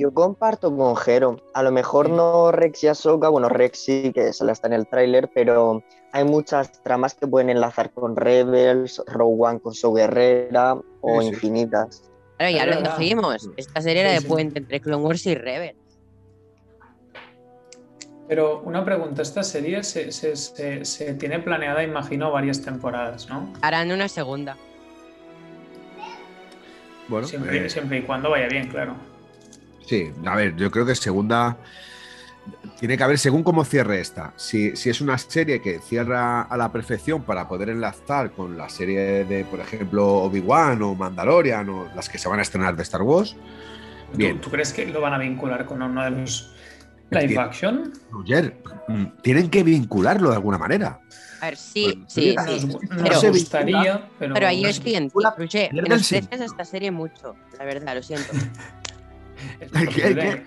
S3: Yo comparto con Jero. A lo mejor no Rex y Ahsoka, bueno, Rex sí que se la está en el tráiler, pero hay muchas tramas que pueden enlazar con Rebels, Rogue One con su guerrera o
S4: Sí, sí.
S3: infinitas.
S1: Claro, ya lo dijimos. Esta serie era de puente entre Clone Wars y Rebels.
S2: pero una pregunta, esta serie se, se- se- se tiene planeada, imagino, varias temporadas, ¿no?
S1: Harán una segunda.
S4: Bueno,
S2: Siempre,
S4: eh,
S2: siempre y cuando vaya bien, claro.
S4: Sí, a ver, yo creo que segunda. Tiene que haber, según cómo cierre esta. Si, si es una serie que cierra a la perfección para poder enlazar con la serie de, por ejemplo, Obi-Wan o Mandalorian o las que se van a estrenar de Star Wars,
S2: ¿Tú-
S4: bien.
S2: ¿Tú, crees que lo van a vincular con uno de los live
S4: que-
S2: action?
S4: Roger, mm, tienen que vincularlo de alguna manera.
S1: A ver, sí,
S4: Pues,
S1: sí, sí.
S2: Nos, nos
S1: Pero-
S4: se
S2: gustaría, pero...
S1: Pero ahí es bien,
S4: Una-
S1: Roger,
S4: sentido.
S1: esta serie mucho, la verdad, lo siento.
S4: ¿Qué- qué?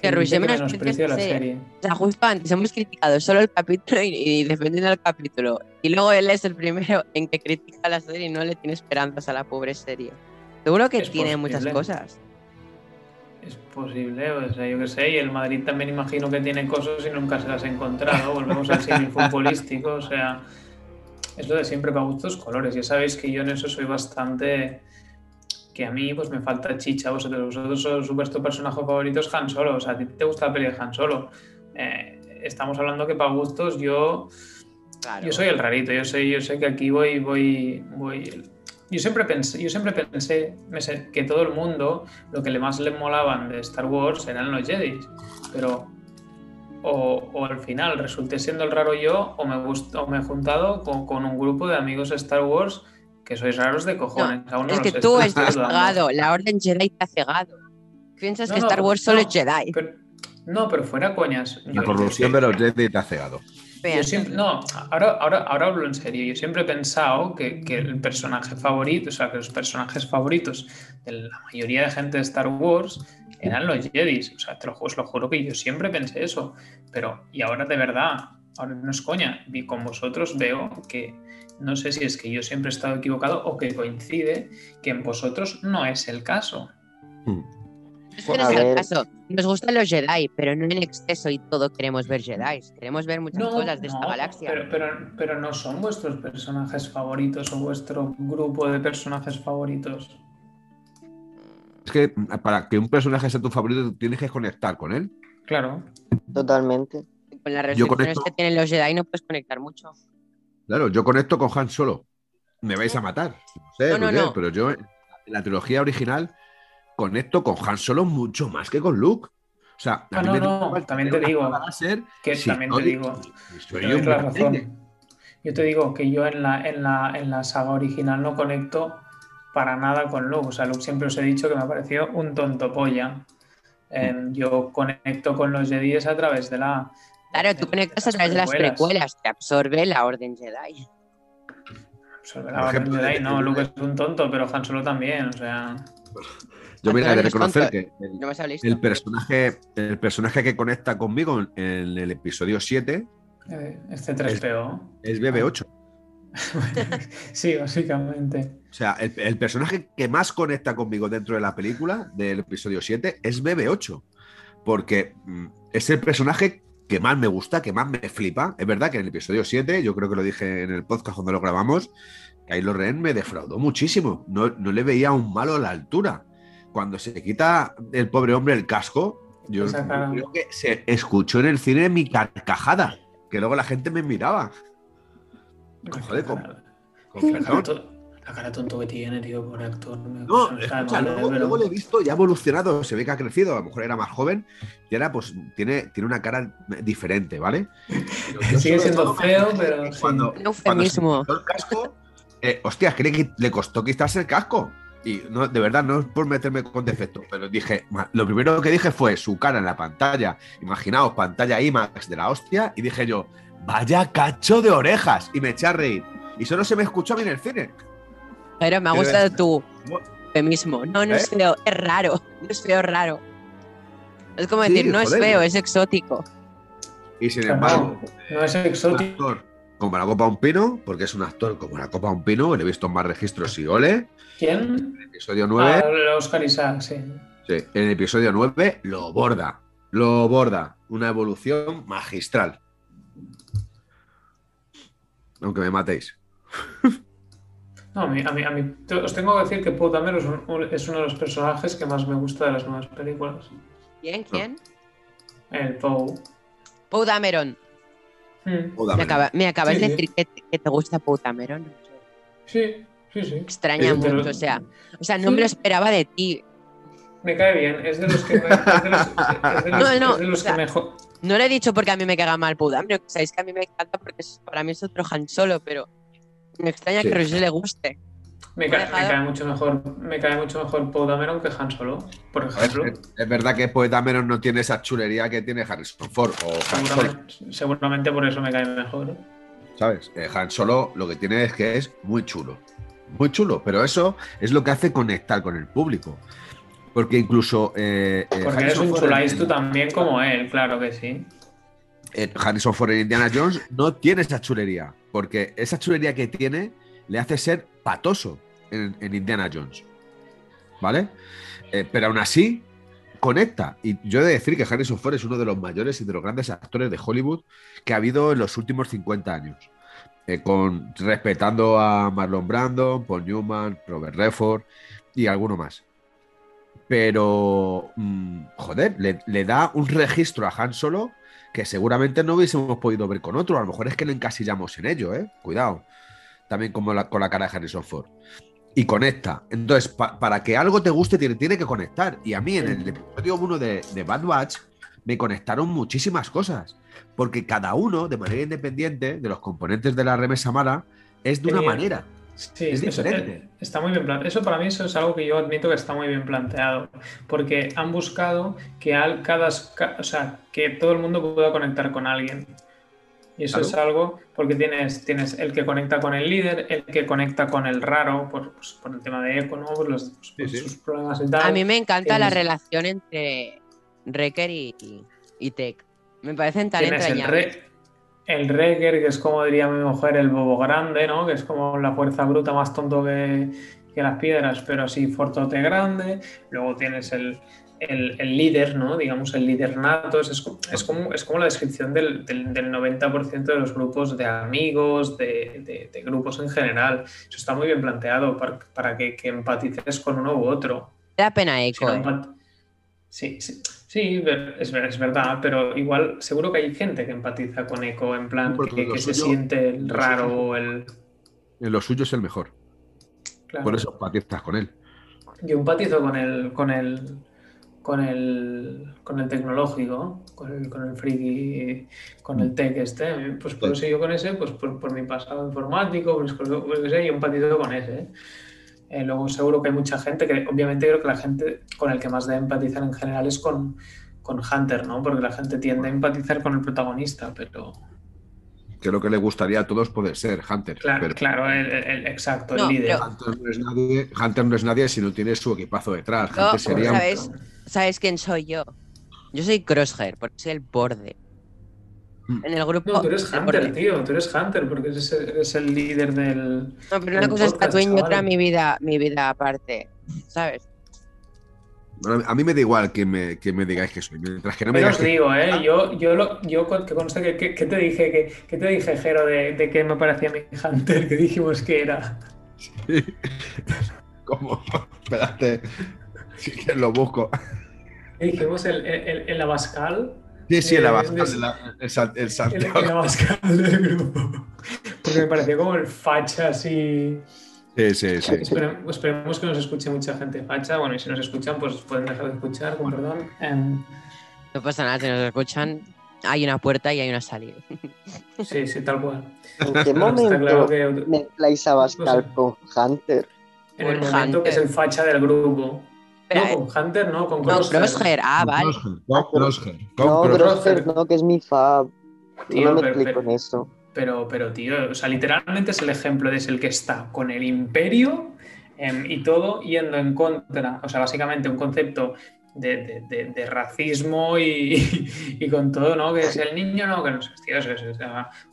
S1: Que menosprecia
S2: la
S1: serie.
S2: serie.
S1: O sea, justo antes hemos criticado solo el capítulo y, y defendiendo el capítulo. Y luego él es el primero en que critica la serie y no le tiene esperanzas a la pobre serie. Seguro que
S2: Es
S1: tiene muchas
S2: posible.
S1: cosas.
S2: Es posible, o sea, yo qué sé, y el Madrid también imagino que tiene cosas y nunca se las ha encontrado. Volvemos al símil futbolístico, o sea, es lo de siempre para gustos colores. Ya sabéis que yo en eso soy bastante. Que a mí pues me falta chicha. Vosotros, vosotros vuestro personaje favorito es Han Solo, o sea, a ti te gusta la peli de Han Solo. Eh, estamos hablando que para gustos yo.
S1: Claro.
S2: Yo soy el rarito, yo sé, yo sé que aquí voy, voy, voy. Yo siempre pensé, yo siempre pensé me sé, que todo el mundo lo que le más le molaban de Star Wars eran los Jedi, pero o, o al final resulté siendo el raro yo o me gust- o me he juntado con, con un grupo de amigos Star Wars que sois raros de cojones. Aún no
S1: es que tú estás cegado. La Orden Jedi te ha cegado. Piensas
S2: No,
S1: que Star Wars solo es Jedi.
S2: pero- no, pero fuera coñas.
S4: La corrupción de los Jedi te ha cegado.
S2: Yo
S1: Vean.
S2: siempre, no, ahora, ahora, ahora hablo en serio. Yo siempre he pensado que, que el personaje favorito, o sea, que los personajes favoritos de la mayoría de gente de Star Wars eran los Jedi. O sea, te lo, os lo juro que yo siempre pensé eso. Pero, y ahora de verdad, ahora no es coña, y con vosotros veo que no sé si es que yo siempre he estado equivocado o que coincide que en vosotros no es el caso.
S4: Hmm.
S1: Es que no es el caso. Nos gustan los Jedi, pero no en exceso y todo queremos ver Jedi. Queremos ver muchas cosas de esta galaxia.
S2: Pero, pero, pero no son vuestros personajes favoritos o vuestro grupo de personajes favoritos.
S4: Es que para que un personaje sea tu favorito tienes que conectar con él.
S2: Claro.
S3: Totalmente.
S1: Con las restricciones
S4: conecto-
S1: que tienen los Jedi no puedes conectar mucho.
S4: Claro, yo conecto con Han Solo. Me vais a matar. No sé,
S1: No, no, no.
S4: pero yo en la trilogía original conecto con Han Solo mucho más que con Luke. O sea, a
S2: Ah,
S4: mí
S2: no,
S4: me
S2: no,
S4: igual
S2: también te digo Que
S4: si
S2: también te digo.
S4: soy un
S2: la razón. Yo te digo que yo en la, en, la, en la saga original no conecto para nada con Luke. O sea, Luke siempre os he dicho que me pareció un tonto polla. Em, yo conecto con los Jedi a través de la.
S1: Claro, tú conectas a través de las precuelas, te absorbe la Orden Jedi.
S4: Por
S2: la Orden Jedi,
S4: de-
S2: no, Luke es un tonto, pero Han Solo también. O sea,
S4: Yo mira, de reconocer que el,
S1: No
S4: personaje, el personaje que conecta conmigo en, en el episodio 7
S2: eh, este 3PO.
S4: es BB8.
S2: sí, básicamente.
S4: O sea, el, el personaje que más conecta conmigo dentro de la película del episodio 7 es BB8. Porque mm, es el personaje que más me gusta, que más me flipa. Es verdad que en el episodio 7, yo creo que lo dije en el podcast cuando lo grabamos, Kylo Ren me defraudó muchísimo. No, no le veía un malo a la altura. Cuando se quita el pobre hombre el casco, yo creo que se escuchó en el cine mi carcajada, que luego la gente me miraba. Joder, con- perdón.
S2: La cara tonto que tiene, tío, por actor.
S4: No, escucha, luego,
S2: pero-
S4: luego le he visto ya ha evolucionado, se ve que ha crecido, a lo mejor era más joven y ahora pues tiene, tiene una cara diferente, ¿vale? Pero
S2: Sigue siendo feo, pero
S4: que
S2: sí.
S4: Cuando, cuando se el casco, eh, hostia, es que le, costó quitarse el casco. Y no, de verdad, no es por meterme con defectos, pero dije, lo primero que dije fue su cara en la pantalla. Imaginaos, pantalla IMAX de la hostia, y dije yo, vaya cacho de orejas, y me eché a reír. Y solo se me escuchó a mí en el cine.
S1: Pero me ha gustado tu eufemismo. No, no es
S4: ¿Eh?
S1: feo, es raro. No es feo, raro. Es como
S4: Sí,
S1: decir, no es feo, es exótico.
S4: Y sin embargo,
S2: no es exótico.
S4: actor como la Copa Un Pino, porque es un actor como la Copa Un Pino, le he visto en más registros y ole.
S2: ¿Quién?
S4: En el episodio 9,
S2: Ah, Oscar Isaac, sí.
S4: sí, en el episodio 9 lo borda, lo borda. Una evolución magistral. Aunque me matéis.
S2: No, a mí, a mí, a mí- te- os tengo que decir que Poe Dameron es, un- es uno de los personajes que más me gusta de las nuevas películas.
S1: ¿Quién? ¿Quién?
S2: El Poe.
S1: Poe Dameron. Me, acaba- me acabas
S2: Sí,
S1: de
S2: sí.
S1: decir que, que te gusta Poe Dameron.
S2: Sí, sí, sí.
S1: Extraña
S2: pero-
S1: mucho, o sea, o sea, no
S2: Sí.
S1: me lo esperaba de ti.
S2: Me cae bien. Es de los que, mejor.
S1: No lo he dicho porque a mí me caga mal Poe Dameron, sabéis que a mí me encanta porque es- para mí es otro Han Solo, pero me extraña
S4: Sí.
S1: que a Roger le guste.
S2: Me cae, me
S1: dejado-
S2: cae mucho mejor. Me cae mucho mejor Poe Dameron que Han Solo, por
S4: Es,
S2: ejemplo.
S4: es verdad que Poeta Menos no tiene esa chulería que tiene Harrison Ford o Han Solo,
S2: Seguramente, seguramente por eso me cae mejor.
S4: ¿sabes? Eh, Han Solo lo que tiene es que es muy chulo. Muy chulo, pero eso es lo que hace conectar con el público. Porque incluso. eh, eh,
S2: Porque eres un tú también como él, claro que sí.
S4: en Harrison Ford en Indiana Jones no tiene esa chulería, porque esa chulería que tiene le hace ser patoso en, Indiana Jones. ¿Vale? Eh, pero aún así conecta. Y yo he de decir que Harrison Ford es uno de los mayores y de los grandes actores de Hollywood que ha habido en los últimos 50 años. Eh, con, respetando a Marlon Brando, Paul Newman, Robert Redford y alguno más. Pero, mm, joder, le da un registro a Han Solo que seguramente no hubiésemos podido ver con otro. A lo mejor es que le encasillamos en ello, ¿eh? Cuidado. También como la- con la cara de Harrison Ford. Y conecta. Entonces, pa- para que algo te guste, tiene, tiene que conectar. Y a mí, en el episodio 1 de, de Bad Batch, me conectaron muchísimas cosas. Porque cada uno, de manera independiente, de los componentes de la remesa mala, es de una manera.
S2: Sí,
S4: Es diferente.
S2: está muy bien planteado. Eso para mí eso es algo que yo admito que está muy bien planteado, porque han buscado que al, cada, ca- o sea, que todo el mundo pueda conectar con alguien. Y eso
S4: Claro.
S2: es algo porque tienes, tienes el que conecta con el líder, el que conecta con el raro, por, pues, por el tema de Eco, ¿no? Por, los, pues, por
S4: Sí, sí.
S2: sus problemas y tal.
S1: A mí me encanta la relación entre Wrecker y, y, y Tech. Me parecen tan entrañables.
S2: El Wrecker, que es como diría mi mujer, el bobo grande, ¿no? Que es como la fuerza bruta más tonto que, que las piedras, pero así fortote grande. Luego tienes el, el- el líder, ¿no? Digamos, el líder nato. Es, es como, es como la descripción del, del, del 90% de los grupos de amigos, de, de- de grupos en general. Eso está muy bien planteado para, para que, que empatices con uno u otro.
S1: Da pena
S2: Si
S1: Echo.
S2: no
S1: eh.
S2: Sí, sí, sí, es, es verdad, pero igual seguro que hay gente que empatiza con Eco, en plan
S4: Porque
S2: que, se siente el raro o el...
S4: Lo suyo es el mejor.
S2: claro.
S4: Por eso empatizas con él.
S2: Yo empatizo con el, con el, con el, con el tecnológico, con el, con el friki, con el tech este. Pues por eso yo con ese, pues por, por mi pasado informático, pues, por, por ese, yo empatizo con ese. Eh, luego seguro que hay mucha gente que, obviamente creo que la gente con el que más debe empatizar en general es con, con Hunter, ¿no? Porque la gente tiende a empatizar con el protagonista, pero
S4: Que lo que le gustaría a todos poder ser Hunter.
S2: claro,
S4: pero
S2: claro, el, el- el- exacto,
S1: No,
S2: el líder.
S1: pero-
S4: Hunter no, es nadie, Hunter no es nadie si no tiene su equipazo detrás.
S1: Yo,
S4: Hunter sería un-
S1: ¿sabes? ¿Sabes quién soy yo? Yo soy Crosshair, porque soy el borde.
S4: Mm.
S1: En el grupo.
S2: No, tú eres
S1: el
S2: Hunter, tío, tú eres Hunter porque eres, eres el líder del...
S1: No, pero una
S2: el
S1: cosa es
S2: podcast,
S1: Tatooine y otra mi vida, mi vida aparte. ¿Sabes?
S4: Bueno, A mí me da igual que me, que me digáis que soy. Mientras que no me
S2: Pero
S4: digáis
S2: os
S4: que
S2: digo, ¿eh? Yo, yo, lo, yo con- que conste que, que- que te dije, que, que te dije, Jero, de, de que me parecía mi Hunter, que dijimos que era.
S4: ¿Cómo? Espérate. Si quieres lo busco.
S2: Que dijimos el, el, el Abascal,
S4: Sí, sí, el
S2: Eh,
S4: Abascal,
S2: des-
S4: el,
S2: Abascal del grupo. Porque me parecía como el facha así.
S4: Sí, sí, sí.
S2: Espere- esperemos que nos escuche mucha gente facha. Bueno, y si nos escuchan, pues pueden dejar de escuchar, con perdón. Em,
S1: No pasa nada, si nos escuchan, hay una puerta y hay una salida.
S2: sí, sí, tal cual.
S3: ¿En qué momento
S2: claro que
S3: mezcláis a Bascal
S2: No
S3: con Hunter?
S2: en el momento que es
S1: Hunter.
S2: el facha del grupo.
S1: Espera,
S2: no, con Hunter, no, con
S1: no,
S2: Crosshair.
S1: Crosshair, ah, vale.
S4: Crosshair, con Crosshair, con
S3: No,
S4: Crosshair.
S3: Crosshair no, que es mi fab.
S2: Tío,
S3: no me
S2: pero-
S3: explico
S2: pero-
S3: con eso.
S2: Pero, pero, tío, o sea, literalmente es el ejemplo de es el que está con el imperio em, y todo yendo en contra, o sea, básicamente un concepto de, de- de- de racismo y, y con todo, ¿no? Que es el niño, no, que no sé, tío, es- es- es-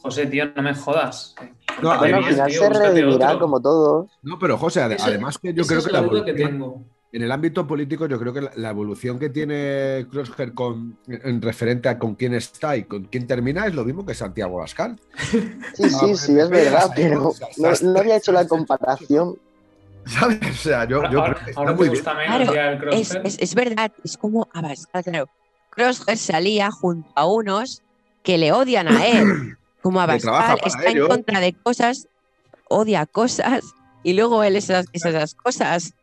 S2: José, tío, no me jodas.
S4: No,
S3: Bueno, al final
S2: tío,
S3: se redimirá como todos.
S4: No, pero José,
S2: Esa-
S4: además que yo creo
S2: es
S4: que
S2: la duda que
S4: evolución-
S2: tengo.
S4: En el ámbito político, yo creo que la, la evolución que tiene Crosshair con, en referente a con quién está y con quién termina es lo mismo que Santiago Abascal.
S3: Sí,
S4: Ah,
S3: sí, sí, es verdad, pero no, no había hecho la comparación.
S4: ¿Sabes? O sea, yo, yo
S2: ahora
S4: creo que está
S2: ahora
S4: muy bien.
S2: gusta menos
S1: Claro,
S2: el
S1: Es, es, es verdad, es como Abascal, claro. Crosshair salía junto a unos que le odian a él. Como Abascal está en contra de cosas, odia cosas, y luego él esas, esas cosas.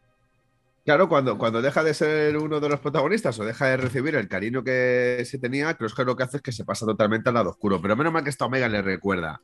S4: Claro, cuando, cuando deja de ser uno de los protagonistas o deja de recibir el cariño que se tenía, creo que lo que hace es que se pasa totalmente al lado oscuro. Pero menos mal que esta Omega le recuerda.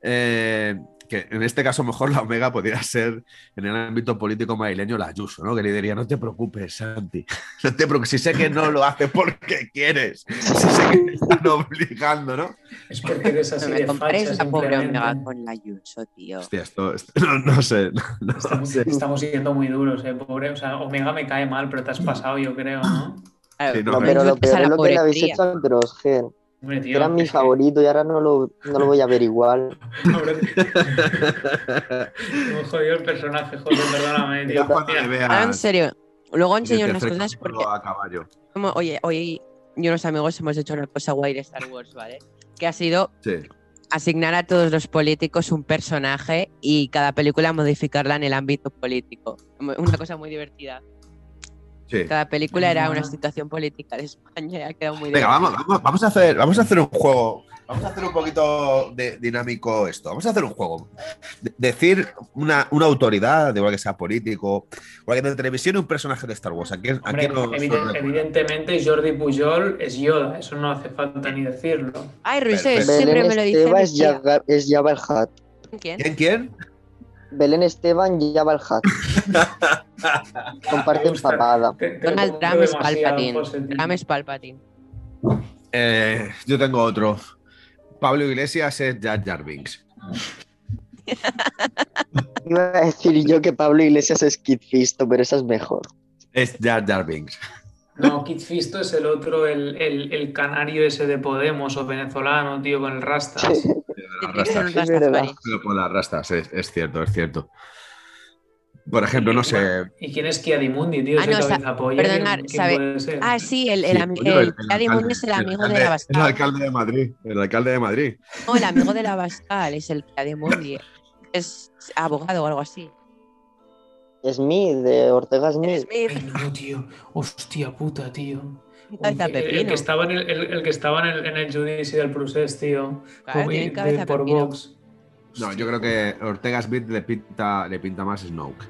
S4: Eh, que en este caso mejor la Omega podría ser en el ámbito político madrileño la Ayuso, ¿no? Que le diría, no te preocupes, Santi, no te preocupes, si sé que no lo haces porque quieres, si sé que te están obligando, ¿no?
S2: Es porque eres así
S1: No
S2: de
S1: me compares
S2: facha
S1: a pobre. Omega con la Ayuso, tío.
S4: Hostia, esto, esto- no, no sé, no, no
S2: Estamos,
S4: sé.
S2: estamos siendo muy duros, eh, pobre. O sea, Omega me cae mal, pero te has pasado, yo creo, ¿no?
S4: Sí, no,
S3: pero lo
S1: insultes a
S3: peor es
S1: la
S3: lo que le habéis hecho al.
S2: Hombre, tío.
S3: Era mi favorito y ahora no lo, no lo voy a ver igual.
S2: Ahora- Me he jodido el personaje, joder, perdóname, tío.
S1: Ahora, en serio, luego enseño unas cosas porque,
S4: a caballo.
S1: como, oye, hoy yo y unos amigos hemos hecho una cosa guay de Star Wars, ¿vale? Que ha sido
S4: Sí.
S1: asignar a todos los políticos un personaje y cada película modificarla en el ámbito político. Una cosa muy divertida.
S4: Sí.
S1: Cada película era una
S2: Ajá.
S1: situación política de España y ha quedado muy
S4: Venga, vamos, vamos, vamos a hacer, vamos a hacer un juego. Vamos a hacer un poquito de dinámico esto. Vamos a hacer un juego. De- decir una, una autoridad, de igual que sea político, o alguien de televisión, y un personaje de Star Wars. ¿A quién, a
S2: Hombre,
S4: quién nos-
S2: eviden-
S4: nos recuerda?
S2: evidentemente Jordi Pujol es Yoda, eso no hace falta ni decirlo.
S1: Ay, Ruiz, siempre me lo dice. Mi
S3: es. Jabba, es Jabba el Hutt.
S1: ¿Quién?
S4: ¿Quién? ¿Quién?
S3: Belén Esteban y Jabba el Hutt. Comparten papada.
S2: Te- te
S1: Donald Trump es Palpatine. Trump es Palpatine.
S4: Eh, yo tengo otro. Pablo Iglesias es Jar Jar Binks.
S3: Iba a decir yo que Pablo Iglesias es Kid Fisto, pero esa es mejor.
S4: Es Jar Jar Binks.
S2: No, Kit Fisto es el otro, el, el, el canario ese de Podemos o venezolano, tío, con el rastas.
S1: Rastafari.
S4: Pero con las rastas, es, es cierto, es cierto. Por ejemplo, no sé.
S2: ¿Y quién es Kiadimundi, tío?
S1: Ah, no, sa- perdonar,
S2: ¿quién- quién
S1: sabe-? Ah, sí, el, el,
S4: Sí, coño,
S1: el
S4: alcalde-
S1: es el amigo
S4: alcalde-
S1: de la
S4: El
S1: Bascal.
S4: alcalde de Madrid. El alcalde de Madrid.
S1: No, el amigo de la Bascal es el Moon. Es abogado o algo así.
S3: Smith, de Ortega Smith.
S2: Ay,
S1: Smith,
S2: no, tío. Hostia puta, tío.
S1: cabeza
S2: El, que estaba en el, el- el que estaba en el, en el judici del procés, tío.
S1: Claro,
S2: Como- de-
S1: cabeza
S2: por
S1: pepino.
S2: Vox.
S4: No, yo creo que Ortega Smith le pinta, le pinta más Snoke.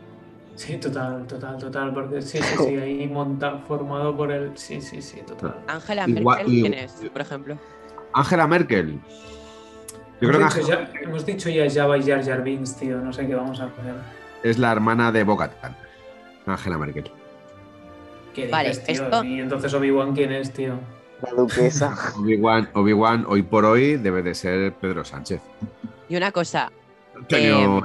S2: Sí, total, total, total. Porque sí, sí, sí, ahí monta, formado por el. Sí, sí, sí, total.
S1: Angela
S4: Igual-
S1: Merkel,
S4: y-
S1: ¿quién es, por ejemplo?
S4: Angela Merkel. Yo creo
S2: hemos,
S4: que
S2: dicho
S4: Angela
S2: ya, hemos dicho ya Java y Jar Jar Binks, tío. No sé qué vamos a poner.
S4: Es la hermana de Bocatan. Angela Merkel.
S2: ¿Qué
S1: Vale,
S2: dices, tío?
S1: esto-
S2: Y entonces Obi-Wan, ¿quién es, tío?
S3: La duquesa.
S4: Obi-Wan, Obi-Wan, hoy por hoy, debe de ser Pedro Sánchez.
S1: Y una cosa,
S4: Antonio,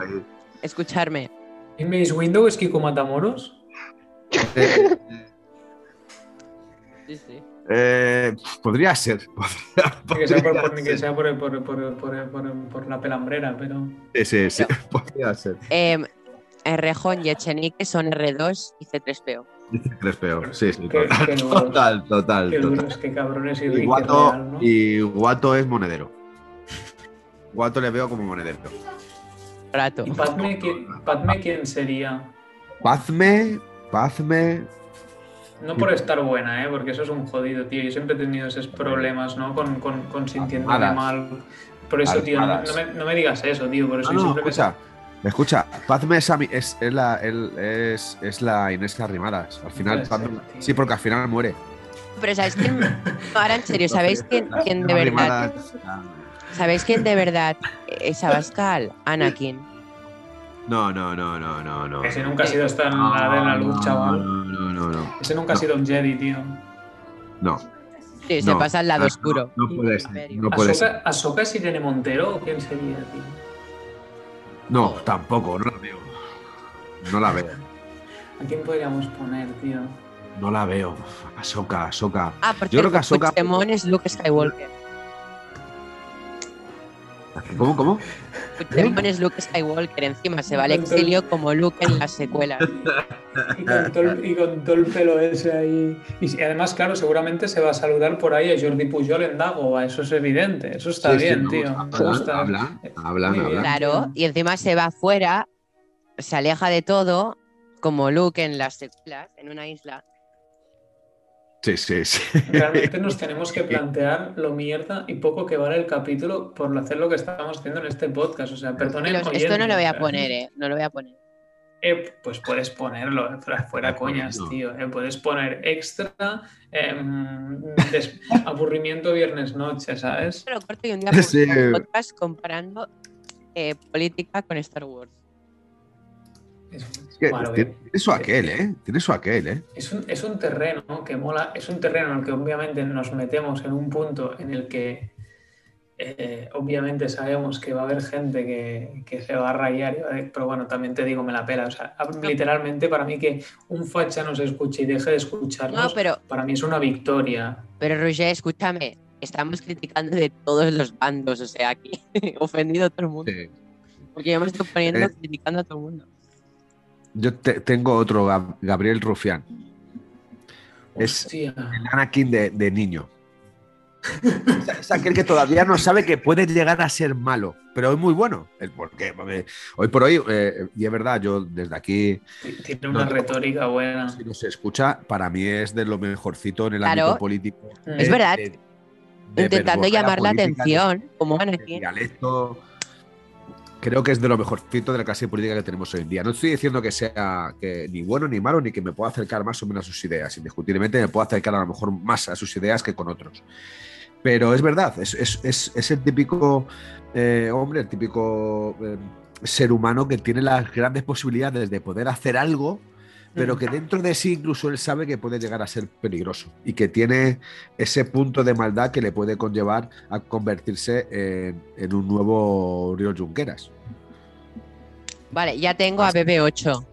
S1: escucharme.
S2: ¿En Mace Window es Kiko Matamoros?
S4: eh,
S1: Sí, sí.
S4: eh, podría ser. Podría,
S2: Que sea por, por- que
S4: ser.
S2: sea por, por- por- por- por- por la pelambrera, pero.
S4: Sí, sí, sí, podría ser.
S1: Eh, Rejón y Echenique son R2 y C3PO.
S4: Dice tres peor. Sí, sí,
S2: Qué-
S4: total,
S2: qué
S4: total, total,
S2: Qué
S4: total.
S2: duros, qué cabrones y
S4: Guato,
S2: Real, ¿no?
S4: y Guato es monedero. Guato le veo como monedero.
S1: Rato.
S2: ¿Y Padme, quién- Padme quién sería?
S4: Pazme, Pazme.
S2: No por estar buena, ¿eh? porque eso es un jodido, tío. Yo siempre he tenido esos problemas, ¿no? Con, con, con sintiéndome mal. Por eso, tío, no, me, no me digas eso, tío. Por eso
S4: No,
S2: yo
S4: no,
S2: siempre me-
S4: escucha. Escucha, Pazme es, ami- es, es la, el- es, es la Inés Arrimadas. Al final, sí, porque al final muere.
S1: Pero ¿sabéis quién? No, ahora en serio, ¿sabéis quién, de verdad?
S4: Ah,
S1: ¿Sabéis quién de verdad es Abascal? Anakin.
S4: No, no, no, no, no, no.
S2: Ese nunca ha sido estar en la de la luz,
S4: no,
S2: chaval.
S4: No, no, no, no.
S2: Ese nunca ha sido un Jedi, tío.
S4: No,
S1: Sí, se
S4: No,
S1: pasa al lado
S4: no,
S1: oscuro.
S4: no puede ser. No puede ser.
S2: ¿Ahsoka, ¿Ahsoka es Irene Montero o quién sería, tío?
S4: No, tampoco, no la veo. No la veo.
S2: ¿A quién podríamos poner, tío?
S4: No la veo. Ahsoka, Ahsoka.
S1: Ah, por
S4: Yo creo que Ahsoka-
S1: Puigdemont es Luke Skywalker.
S4: ¿Cómo, cómo?
S1: Puigdemont es Luke Skywalker. Encima se va al exilio como Luke en las secuelas.
S2: Y con, todo el, y con todo el pelo ese ahí. Y además, claro, seguramente se va a saludar por ahí a Jordi Pujol en Dagoba. Eso es evidente. Eso está
S4: Sí, sí,
S2: bien,
S4: no,
S2: tío. Me
S4: Hablan,
S2: gusta.
S4: hablan, hablan,
S2: Muy bien.
S4: hablan.
S1: Claro, y encima se va afuera, se aleja de todo, como Luke en las secuelas, en una isla.
S4: Sí, sí, sí.
S2: Realmente nos tenemos que plantear lo mierda y poco que vale el capítulo por hacer lo que estamos haciendo en este podcast. O sea, perdonen.
S1: Los- esto no lo voy a poner, ¿eh? No lo voy a poner.
S2: Eh, pues puedes ponerlo, fuera, fuera coñas,
S4: no.
S2: tío. eh, puedes poner extra em, aburrimiento viernes noche, ¿sabes?
S1: Pero corto y un día
S4: Sí.
S1: un podcast comparando eh, política con Star Wars.
S4: Es que tiene, su aquel, ¿eh? Tiene su aquel, ¿eh?
S2: Es un, es un terreno que mola, es un terreno en el que obviamente nos metemos en un punto en el que eh, obviamente sabemos que va a haber gente que, que se va a rayar, y va a- pero bueno, también te digo, me la pela. O sea, literalmente para mí que un facha nos escuche y deje de escucharnos,
S1: No, pero,
S2: para mí es una victoria.
S1: pero Roger, escúchame. Estamos criticando de todos los bandos, o sea, aquí ofendido a todo el mundo.
S4: Sí.
S1: Porque yo me estoy poniendo
S4: Eh.
S1: criticando a todo el mundo.
S4: Yo te- tengo otro, Gab- Gabriel Rufián. Es-. El Anakin de, de niño. Es, es aquel que todavía no sabe que puede llegar a ser malo, pero es muy bueno. El- Porque hoy por hoy, eh, y es verdad, yo desde aquí,
S2: Tiene una
S4: No,
S2: retórica buena.
S4: si no se escucha, para mí es de lo mejorcito en el
S1: Claro.
S4: ámbito político.
S2: Es
S4: de-
S1: verdad.
S4: de- de
S1: Intentando llamar la atención, como
S4: de
S1: Anakin.
S4: dialecto. Creo que es de lo mejorcito de la clase política que tenemos hoy en día. No estoy diciendo que sea que ni bueno ni malo, ni que me pueda acercar más o menos a sus ideas. Indiscutiblemente me puedo acercar a lo mejor más a sus ideas que con otros. Pero es verdad, es, es- es- es el típico eh, hombre, el típico eh, ser humano que tiene las grandes posibilidades de poder hacer algo, pero que dentro de sí incluso él sabe que puede llegar a ser peligroso y que tiene ese punto de maldad que le puede conllevar a convertirse en, en un nuevo Río Junqueras.
S1: Vale, ya tengo a BB8.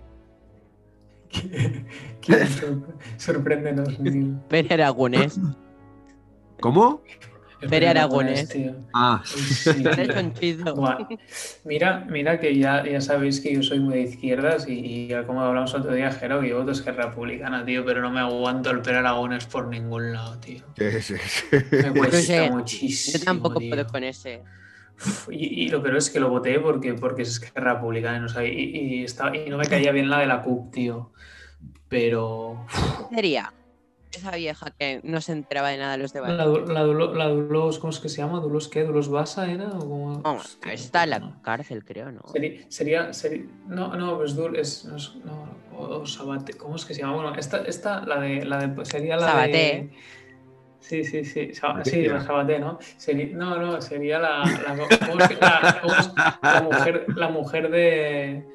S2: ¿Quién sor- Sorpréndenos, Neil.
S1: Pere Aragonés.
S4: ¿Cómo?
S1: Pere Aragonés.
S2: tío.
S4: Ah,
S2: sí. Buah. Mira, mira que ya, ya sabéis que yo soy muy de izquierdas y, como hablamos otro día, Jero, que yo voto Esquerra Republicana, tío, pero no me aguanto el Pere Aragones por ningún lado, tío.
S4: sí, sí, sí.
S2: Me cuesta
S1: sé,
S2: muchísimo.
S1: Yo tampoco
S2: tío.
S1: puedo con ese.
S2: Y, y lo peor es que lo voté porque, porque es Esquerra Republicana, o sea, y, y, estaba- y no me caía bien la de la CUP, tío. Pero.
S1: ¿Qué sería? Esa vieja que no se enteraba de nada de los debates.
S2: La, la, la Dulos, ¿cómo es que se llama? ¿Dulos qué? ¿Dulos Basa era? ¿O cómo? Hostia,
S1: está en la
S2: no.
S1: cárcel, creo, ¿no?
S2: Sería, sería, sería- no, no, pues Dul es, no, no, o, o Sabate, ¿cómo es que se llama? Bueno, esta, esta la de, la de, sería la
S1: Sabaté.
S2: de... Sí, sí, sí, sí, la Sabaté, ¿no? Sería- no, no, sería la, la, ¿cómo es que- la- cómo es- la mujer, la mujer de,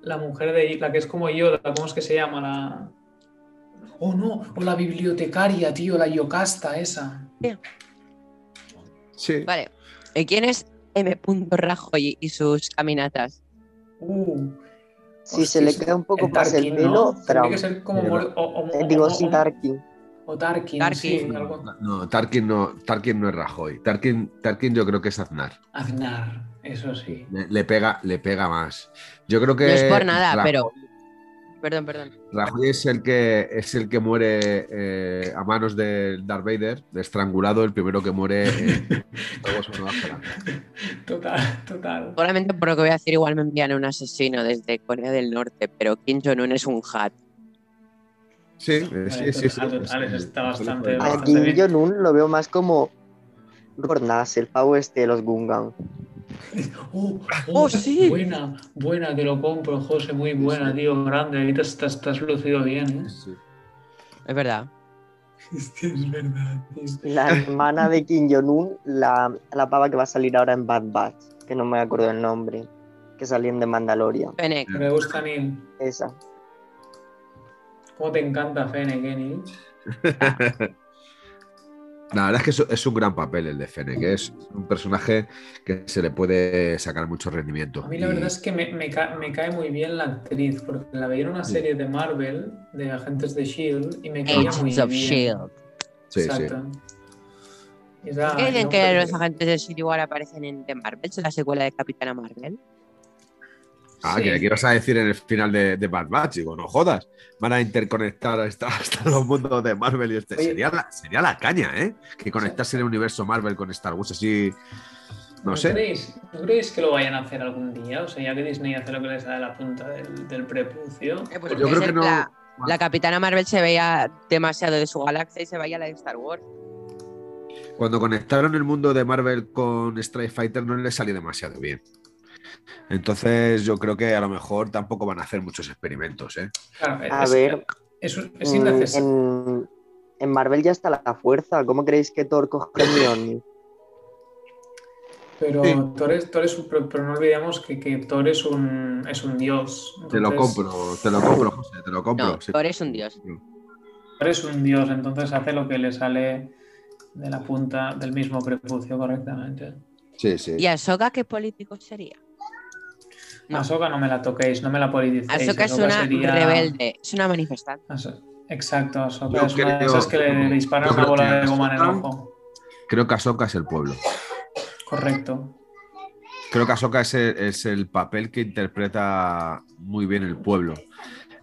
S2: la mujer de, la que es como Yoda, ¿cómo es que se llama? La... Oh, no, o la bibliotecaria, tío, la Yocasta esa.
S4: Sí.
S1: Vale. ¿Y quién es M. Rajoy y sus caminatas?
S2: Uh,
S3: Si se le queda un poco
S2: el
S3: más el pelo,
S2: ¿no? Tiene que ser como...
S4: Sí,
S2: o, o-
S3: Eh,
S2: o-
S3: Digo, sí,
S2: o-
S3: Tarkin.
S2: O Tarkin,
S1: Tarkin.
S2: sí, algo.
S4: No, Tarkin no, Tarkin no es Rajoy. Tarkin, Tarkin yo creo que es Aznar.
S2: Aznar, eso sí.
S4: Le, le pega, le pega más. Yo creo que
S1: No es por nada,
S4: Rajoy-
S1: pero. Perdón, perdón.
S4: Rajoy es el que es el que muere eh, a manos de Darth Vader, de estrangulado, el primero que muere Esperanza.
S2: Total, total.
S1: Seguramente por lo que voy a decir, igual me envían un asesino desde Corea del Norte, pero Kim Jong-un es un hat.
S4: Sí,
S2: Vale,
S4: sí,
S2: está bastante-
S3: A
S2: bastante
S3: Kim
S2: bien.
S3: Jong-un lo veo más como Gornas, el pavo este de los Gungan.
S2: Oh,
S1: Oh, sí.
S2: Buena, buena, te lo compro, José, muy buena, tío, grande. Ahorita estás, estás lucido bien, ¿eh?
S4: Sí.
S1: Es verdad.
S2: Es verdad, tío.
S3: La hermana de Kim Jong-un, la, la pava que va a salir ahora en Bad Batch, que no me acuerdo el nombre, que salían de Mandalorian.
S1: Fennec.
S2: Me gusta, Neil.
S3: Esa.
S2: ¿Cómo te encanta Fennec, eh, Neil?
S4: La verdad es que es, un gran papel el de Fennec, es un personaje que se le puede sacar mucho rendimiento.
S2: A mí la
S4: Y-
S2: verdad es que me, me ca- me cae muy bien la actriz, porque la veía en una serie de Marvel, de Agentes de S.H.I.E.L.D., E y me caía muy
S1: Agents of
S2: bien.
S1: Shield.
S4: sí, sí.
S2: Exacto.
S1: ¿Por qué
S2: un
S1: que los agentes de Shield igual aparecen en The Marvels, en la secuela de Capitana Marvel?
S4: Ah,
S2: Sí.
S4: que qué ibas a decir en el final de, de Bad Batch, digo, no jodas, van a interconectar hasta, hasta los mundos de Marvel y este.
S2: Oye.
S4: Sería la, sería la caña, ¿eh? Que conectase el universo Marvel con Star Wars así. No
S2: ¿No
S4: sé.
S2: creéis, ¿No creéis que lo vayan a hacer algún día? O sea, ya que Disney hace lo que les da de la punta del, del prepucio.
S1: Eh, pues
S4: Yo creo que no.
S1: La, la Capitana Marvel se veía demasiado de su galaxia y se vaya a la de Star Wars.
S4: Cuando conectaron el mundo de Marvel con Strike Fighter no les salió demasiado bien. Entonces yo creo que a lo mejor tampoco van a hacer muchos experimentos, ¿eh?
S2: Claro,
S3: A
S2: es,
S3: ver,
S2: es, es
S3: Mm,
S2: innecesario.
S3: En, en Marvel ya está la fuerza. ¿Cómo creéis que Thor coge el?
S2: Pero
S4: Sí.
S2: Thor es, Thor es un- pero, pero no olvidemos que, que Thor es un, es un dios.
S4: Te lo compro, te lo compro, José, te lo compro.
S1: No,
S4: sí.
S1: Thor es un dios.
S2: Thor es un dios, entonces hace lo que le sale de la punta del mismo prepucio correctamente.
S4: Sí, sí.
S1: ¿Y Ahsoka qué político sería? No.
S2: Ahsoka no me la toquéis, no me la politicéis.
S1: Ahsoka es
S2: Ahsoka
S1: una
S2: sería-
S1: rebelde, es una manifestante.
S2: Exacto, Ahsoka
S4: Yo
S2: es una de esas que le, disparan una bola de goma en el ojo.
S4: Creo que Ahsoka es el pueblo.
S2: Correcto.
S4: Creo que Ahsoka es el, es el papel que interpreta muy bien el pueblo.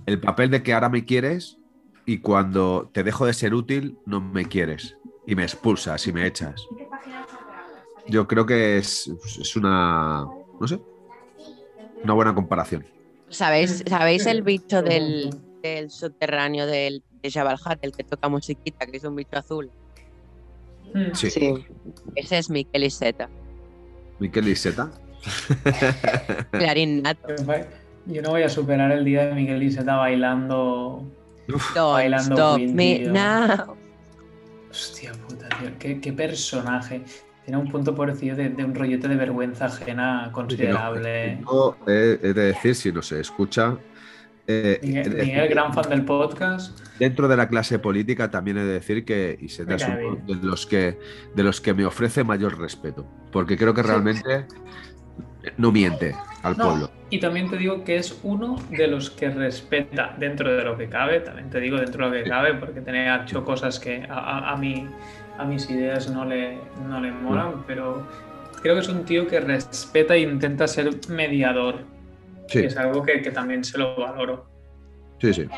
S4: El papel de que ahora me quieres y cuando te dejo de ser útil, no me quieres. Y me expulsas y me echas. Yo creo que es, es una. No sé. Una buena comparación.
S1: ¿Sabéis, ¿sabéis el bicho del, del subterráneo del, de Jabal Hutt, el que toca musiquita, que es un bicho azul?
S2: Mm.
S4: Sí.
S3: Sí,
S1: Ese es Miquel Iseta,
S4: Miquel Iseta.
S1: clarín nato.
S2: Yo no voy a superar el día de Miguel Iseta bailando.
S1: Don't
S2: Bailando
S1: stop
S2: Queen,
S1: me
S2: tío.
S1: now.
S2: Hostia puta, tío. Qué, qué personaje. Tiene un punto pobrecillo de, de un rollete de vergüenza ajena considerable.
S4: Yo he, he de decir, si no se escucha. eh, de
S2: Miguel, gran fan del podcast.
S4: Dentro de la clase política también he de decir que Iseta es uno de los que de los que me ofrece mayor respeto. Porque creo que
S2: Sí.
S4: realmente no miente al
S2: No,
S4: pueblo.
S2: y también te digo que es uno de los que respeta dentro de lo que cabe, también te digo dentro de lo que cabe, porque tenía hecho cosas que a, a- a mí, a mis ideas no le, no le molan, pero creo que es un tío que respeta e intenta ser mediador.
S4: Sí,
S2: Y es algo que, que también se lo valoro.
S4: sí, sí.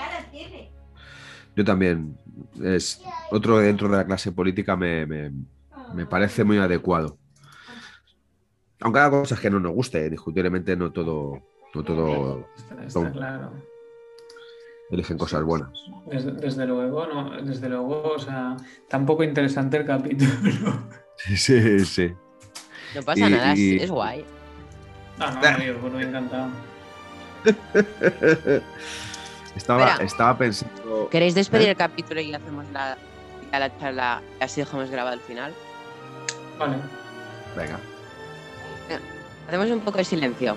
S4: Yo también. Es otro dentro de la clase política me, me- me parece muy adecuado. Aunque haga cosas que no nos guste, discutiblemente no todo, no todo
S2: Está, claro.
S4: Eligen cosas buenas.
S2: Desde, desde luego, no, desde luego, o sea, tampoco interesante el capítulo.
S4: Sí, sí, sí.
S1: No pasa
S4: Y-
S1: nada, es-
S4: y-
S1: es guay.
S2: No, no, yo por mí encantado.
S4: Estaba,
S1: Espera.
S4: estaba pensando.
S1: ¿Queréis despedir
S4: ¿Eh?
S1: el capítulo y hacemos la, la charla y así dejamos grabado el final?
S2: Vale.
S4: Venga,
S1: Hacemos un poco de silencio.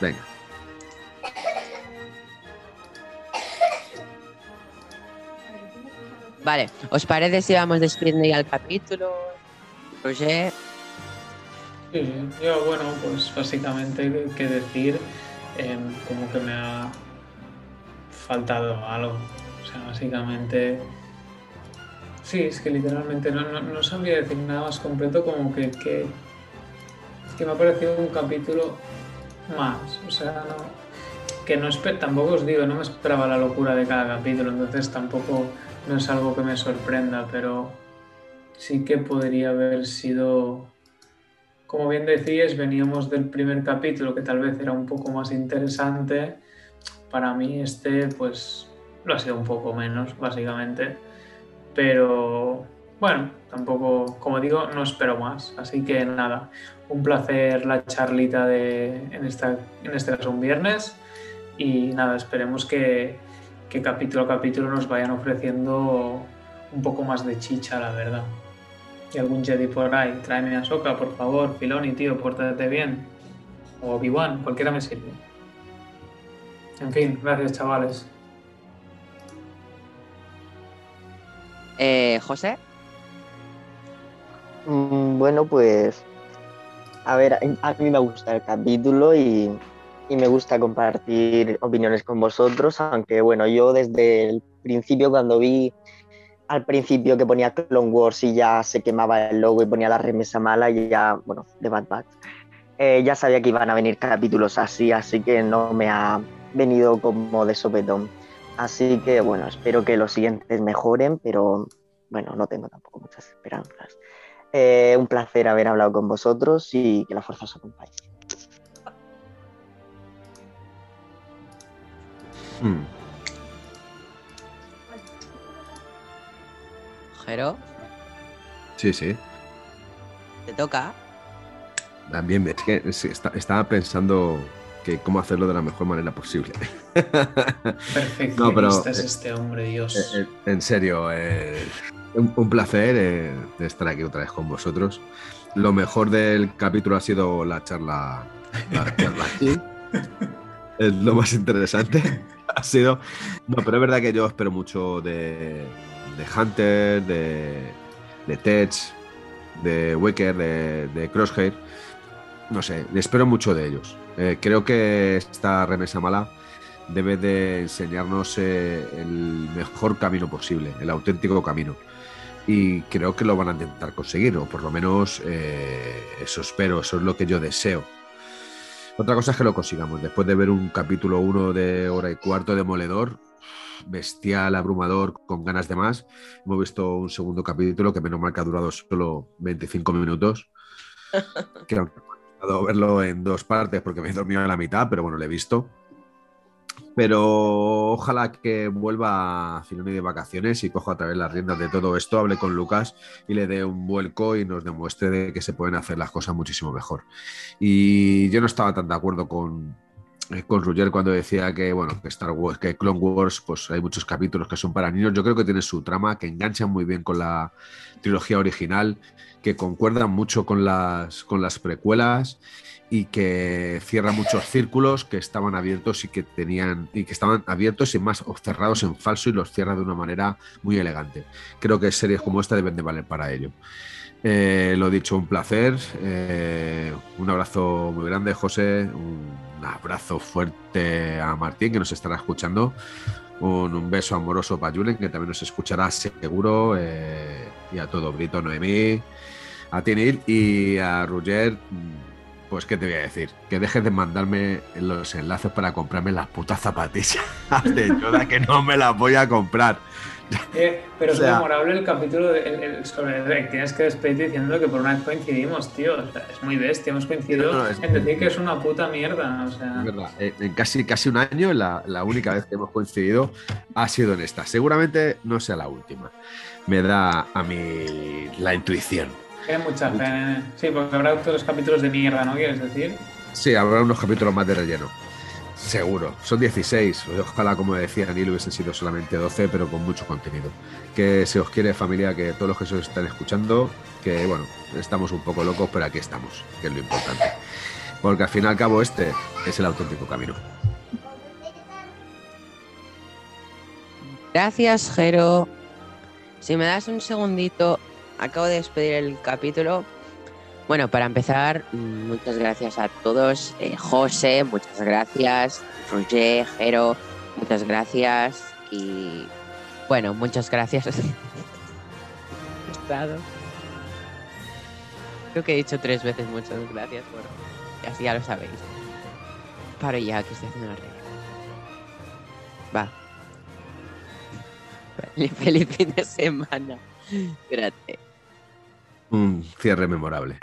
S4: venga.
S1: Vale, ¿os parece si vamos despidiendo ya el capítulo? Roger,
S2: Sí. Yo, bueno, pues básicamente, ¿qué decir? Em, como que me ha faltado algo. O sea, básicamente. Sí, es que literalmente no, no, no sabría decir nada más completo, como que, que, que me ha parecido un capítulo más. O sea, no. Que no tampoco os digo, no me esperaba la locura de cada capítulo, entonces tampoco no es algo que me sorprenda, pero sí que podría haber sido como bien decías, veníamos del primer capítulo que tal vez era un poco más interesante. Para mí este pues lo ha sido un poco menos, básicamente. Pero bueno, tampoco, como digo, no espero más. Así que nada, un placer la charlita de, en, esta, en este caso un viernes. Y nada, esperemos que, que capítulo a capítulo nos vayan ofreciendo un poco más de chicha, la verdad y algún Jedi por ahí, tráeme a Soka, por favor, Filoni, tío, pórtate bien. O Obi-Wan, cualquiera me sirve. En fin, gracias, chavales.
S1: eh, José,
S3: Mm, Bueno, pues a ver, a mí me gusta el capítulo y, y me gusta compartir opiniones con vosotros, aunque bueno, yo desde el principio cuando vi al principio que ponía Clone Wars y ya se quemaba el logo y ponía la remesa mala y ya, bueno, de Bad Batch, eh, ya sabía que iban a venir capítulos así, así que no me ha venido como de sopetón. Así que bueno, espero que los siguientes mejoren, pero bueno, no tengo tampoco muchas esperanzas. Eh, un placer haber hablado con vosotros y que la fuerza os acompañe.
S4: Mm.
S1: Jero,
S4: Sí, sí.
S1: te toca.
S4: También es que está- estaba pensando que cómo hacerlo de la mejor manera posible.
S2: Perfeccionista
S4: No, pero,
S2: es
S4: eh,
S2: este hombre, Dios.
S4: Eh, eh, en serio, eh, un, un placer eh, estar aquí otra vez con vosotros. lo mejor del capítulo ha sido la charla, la charla aquí. Es lo más interesante. Ha sido. No, pero es verdad que yo espero mucho de, Hunter, de, de de Wicker, de, de Crosshair. No sé, espero mucho de ellos. Eh, creo que esta remesa mala debe de enseñarnos eh, el mejor camino posible, el auténtico camino. Y creo que lo van a intentar conseguir, o por lo menos eh, eso espero, eso es lo que yo deseo. Otra cosa es que lo consigamos. Después de ver un capítulo 1 de hora y cuarto demoledor, bestial, abrumador, con ganas de más, hemos visto un segundo capítulo que menos mal que ha durado solo 25 minutos. que ha gustado verlo en dos partes porque me he dormido en la mitad, pero bueno, lo he visto. Pero ojalá que vuelva a Filoni de vacaciones y coja otra vez las riendas de todo esto, hable con Lucas y le dé un vuelco y nos demuestre de que se pueden hacer las cosas muchísimo mejor. Y yo no estaba tan de acuerdo con, eh, con Roger cuando decía que, bueno, que Star Wars, que Clone Wars, pues hay muchos capítulos que son para niños. Yo creo que tiene su trama, que enganchan muy bien con la trilogía original, que concuerdan mucho con las, con las precuelas y que cierra muchos círculos que estaban abiertos y que tenían y que estaban abiertos y más cerrados en falso y los cierra de una manera muy elegante. Creo que series como esta deben de valer para ello. Eh, lo dicho, un placer. eh, un abrazo muy grande, José. Un abrazo fuerte a Martín, que nos estará escuchando. Un, beso amoroso para Julen, que también nos escuchará seguro. eh, y a todo Brito, Noemí, a Tinil y a Roger. Pues, ¿qué te voy a decir? Que dejes de mandarme los enlaces para comprarme las putas zapatillas de Yoda, que no me las voy a comprar.
S2: Eh, pero
S4: O
S2: es
S4: sea-
S2: memorable el capítulo de- el- el- sobre el Rey. Tienes que despedirte diciendo que por una vez coincidimos, tío. O sea, es muy bestia. Hemos coincidido
S4: No, no, es-
S2: en decir que es una puta mierda. O sea,
S4: Es verdad, eh, en casi, casi un año, la, la única vez que hemos coincidido ha sido en esta. Seguramente no sea la última. Me da a mí la intuición.
S2: Tiene mucha fe. Sí, porque habrá otros capítulos de mierda, ¿no? ¿Quieres decir?
S4: Sí, habrá unos capítulos más de relleno. Seguro. Son 16. Ojalá, como decía Neil, hubiesen sido solamente 12, pero con mucho contenido. Que se os quiere, familia, que todos los que se os están escuchando, que bueno, estamos un poco locos, pero aquí estamos, que es lo importante. Porque al fin y al cabo este es el auténtico camino.
S1: Gracias, Jero. Si me das un segundito, acabo de despedir el capítulo. Bueno, para empezar, muchas gracias a todos. Eh, José, muchas gracias. Roger, Jero, muchas gracias. Y bueno, muchas gracias. Estado. Creo que he dicho tres veces muchas gracias. Bueno, así ya lo sabéis. Paro ya, que estoy haciendo la regla. Va. Feliz fin de semana. Espérate.
S4: Un cierre memorable.